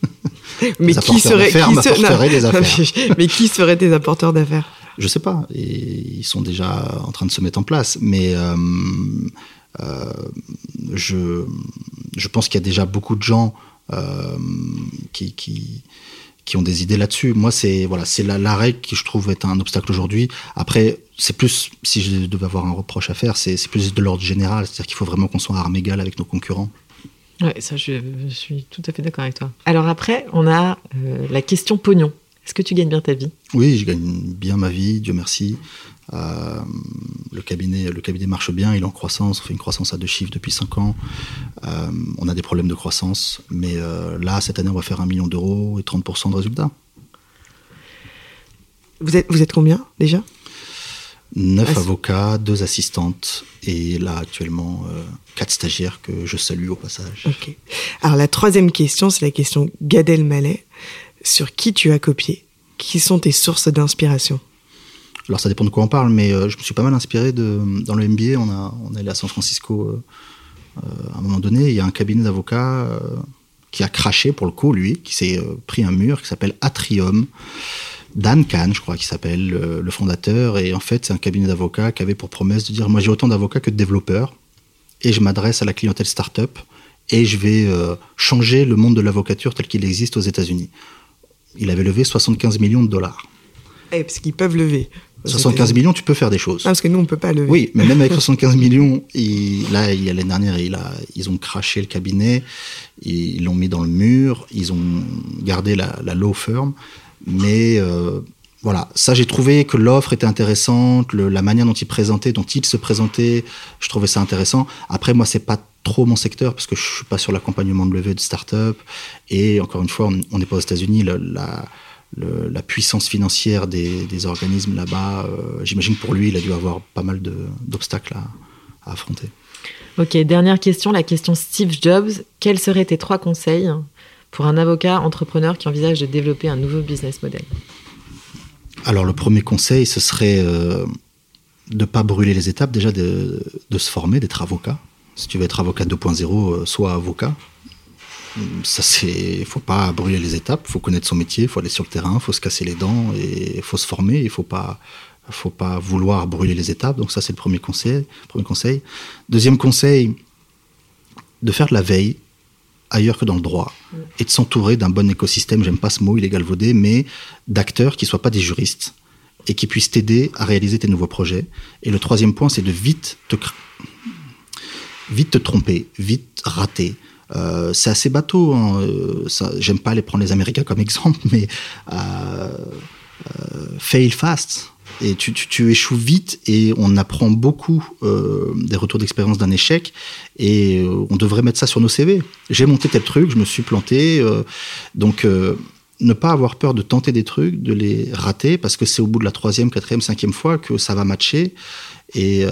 (laughs) mais qui serait qui se... des affaires. mais qui seraient tes apporteurs d'affaires? Je sais pas. Et ils sont déjà en train de se mettre en place. Mais euh, euh, je, je pense qu'il y a déjà beaucoup de gens qui, qui, qui ont des idées là-dessus. Moi, c'est voilà, c'est la, la, règle qui je trouve est un obstacle aujourd'hui. Après, c'est plus, si je devais avoir un reproche à faire, c'est plus de l'ordre général, c'est-à-dire qu'il faut vraiment qu'on soit à armes égales avec nos concurrents. Ouais, ça, je, je suis tout à fait d'accord avec toi. Alors après, on a euh, la question pognon. Est-ce que tu gagnes bien ta vie? Oui, je gagne bien ma vie, Dieu merci. Euh, le, cabinet, le cabinet marche bien, il est en croissance, on fait une croissance à deux chiffres depuis cinq ans. Euh, on a des problèmes de croissance, mais euh, là, cette année, on va faire un million d'euros et 30% de résultats. Vous êtes, vous êtes combien déjà? Neuf avocats, deux assistantes et là actuellement quatre stagiaires que je salue au passage. Ok. Alors la troisième question, c'est la question Gad Elmaleh. Sur qui tu as copié? Qui sont tes sources d'inspiration? Alors ça dépend de quoi on parle, mais euh, je me suis pas mal inspiré de dans le MBA. On a on est allé à San Francisco euh, euh, à un moment donné. Il y a un cabinet d'avocats qui a craché pour le coup, lui, qui s'est pris un mur, qui s'appelle Atrium. Dan Kahn, je crois, qui s'appelle le, le fondateur. Et en fait, c'est un cabinet d'avocats qui avait pour promesse de dire moi j'ai autant d'avocats que de développeurs, et je m'adresse à la clientèle start-up et je vais changer le monde de l'avocature tel qu'il existe aux États-Unis. Il avait levé 75 millions de dollars. Eh, parce qu'ils peuvent lever. 75 millions, tu peux faire des choses. Ah, parce que nous, on peut pas lever. Oui, mais même avec (laughs) 75 millions, il, là, il y a l'année dernière, il a, ils ont craché le cabinet, ils l'ont mis dans le mur, ils ont gardé la, la law firm, mais euh, voilà, ça j'ai trouvé que l'offre était intéressante, le, la manière dont il présentait, dont il se présentait, je trouvais ça intéressant. Après, moi, c'est pas trop mon secteur parce que je suis pas sur l'accompagnement de levée de start-up et encore une fois, on n'est pas aux États-Unis, la le, la puissance financière des, des organismes là-bas, euh, j'imagine pour lui, il a dû avoir pas mal d'obstacles à, à, affronter. Ok, dernière question, la question Steve Jobs. Quels seraient tes trois conseils pour un avocat entrepreneur qui envisage de développer un nouveau business model? Alors le premier conseil, ce serait euh, de ne pas brûler les étapes, déjà de, de se former, d'être avocat. Si tu veux être avocat 2.0, euh, sois avocat ça c'est faut pas brûler les étapes. Faut connaître son métier. Faut aller sur le terrain. Faut se casser les dents et faut se former. Il faut pas faut pas vouloir brûler les étapes. Donc ça c'est le premier conseil premier conseil. Deuxième conseil de faire de la veille ailleurs que dans le droit et de s'entourer d'un bon écosystème. J'aime pas ce mot il est galvaudé mais d'acteurs qui soient pas des juristes et qui puisse t'aider à réaliser tes nouveaux projets. Et le troisième point, c'est de vite te, vite te tromper, vite rater. Euh, c'est assez bateau. Hein. Euh, j'aime pas aller prendre les Américains comme exemple, (laughs) mais euh, fail fast. Et tu, tu, échoues vite et on apprend beaucoup des retours d'expérience d'un échec et on devrait mettre ça sur nos CV. J'ai monté tel truc, je me suis planté. donc ne pas avoir peur de tenter des trucs, de les rater, parce que c'est au bout de la troisième, quatrième, cinquième fois que ça va matcher. Et,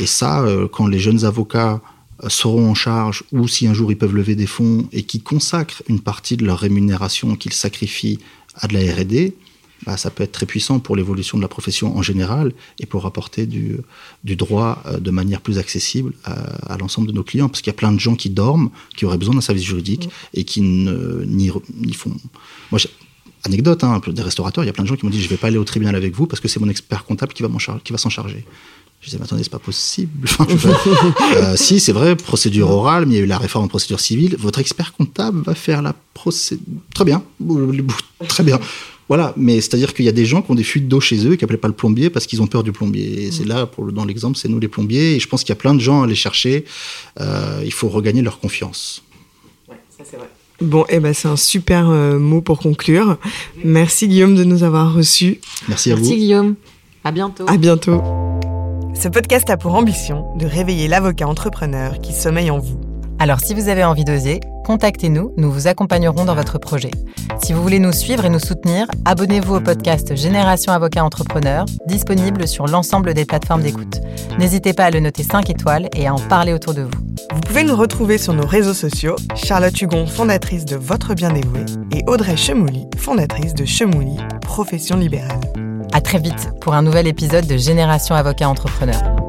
et ça, quand les jeunes avocats seront en charge, ou si un jour ils peuvent lever des fonds et qui consacrent une partie de leur rémunération qu'ils sacrifient à de la R&D, bah, ça peut être très puissant pour l'évolution de la profession en général et pour apporter du, du droit euh, de manière plus accessible à, l'ensemble de nos clients. Parce qu'il y a plein de gens qui dorment, qui auraient besoin d'un service juridique et qui n'y font. Moi, anecdote, hein, des restaurateurs, il y a plein de gens qui m'ont dit je ne vais pas aller au tribunal avec vous parce que c'est mon expert comptable qui va s'en charger. Je disais, mais attendez, c'est pas possible. (laughs) euh, si, c'est vrai, procédure orale, mais il y a eu la réforme en procédure civile. Votre expert comptable va faire la procédure. Très bien. (laughs) Très bien. Voilà, mais c'est-à-dire qu'il y a des gens qui ont des fuites d'eau chez eux et qui n'appellent pas le plombier parce qu'ils ont peur du plombier. Et c'est là, pour, dans l'exemple, c'est nous les plombiers. Et je pense qu'il y a plein de gens à les chercher. Euh, il faut regagner leur confiance. Ouais, ça c'est vrai. Bon, eh ben, c'est un super euh, mot pour conclure. Merci Guillaume de nous avoir reçus. Merci à vous. Merci Guillaume. À bientôt. À bientôt. Ce podcast a pour ambition de réveiller l'avocat entrepreneur qui sommeille en vous. Alors si vous avez envie d'oser, contactez-nous, nous vous accompagnerons dans votre projet. Si vous voulez nous suivre et nous soutenir, abonnez-vous au podcast Génération Avocat Entrepreneur, disponible sur l'ensemble des plateformes d'écoute. N'hésitez pas à le noter 5 étoiles et à en parler autour de vous. Vous pouvez nous retrouver sur nos réseaux sociaux, Charlotte Hugon, fondatrice de Votre Bien Dévoué, et Audrey Chemouli, fondatrice de Chemouli, profession libérale. À très vite pour un nouvel épisode de Génération Avocat Entrepreneur.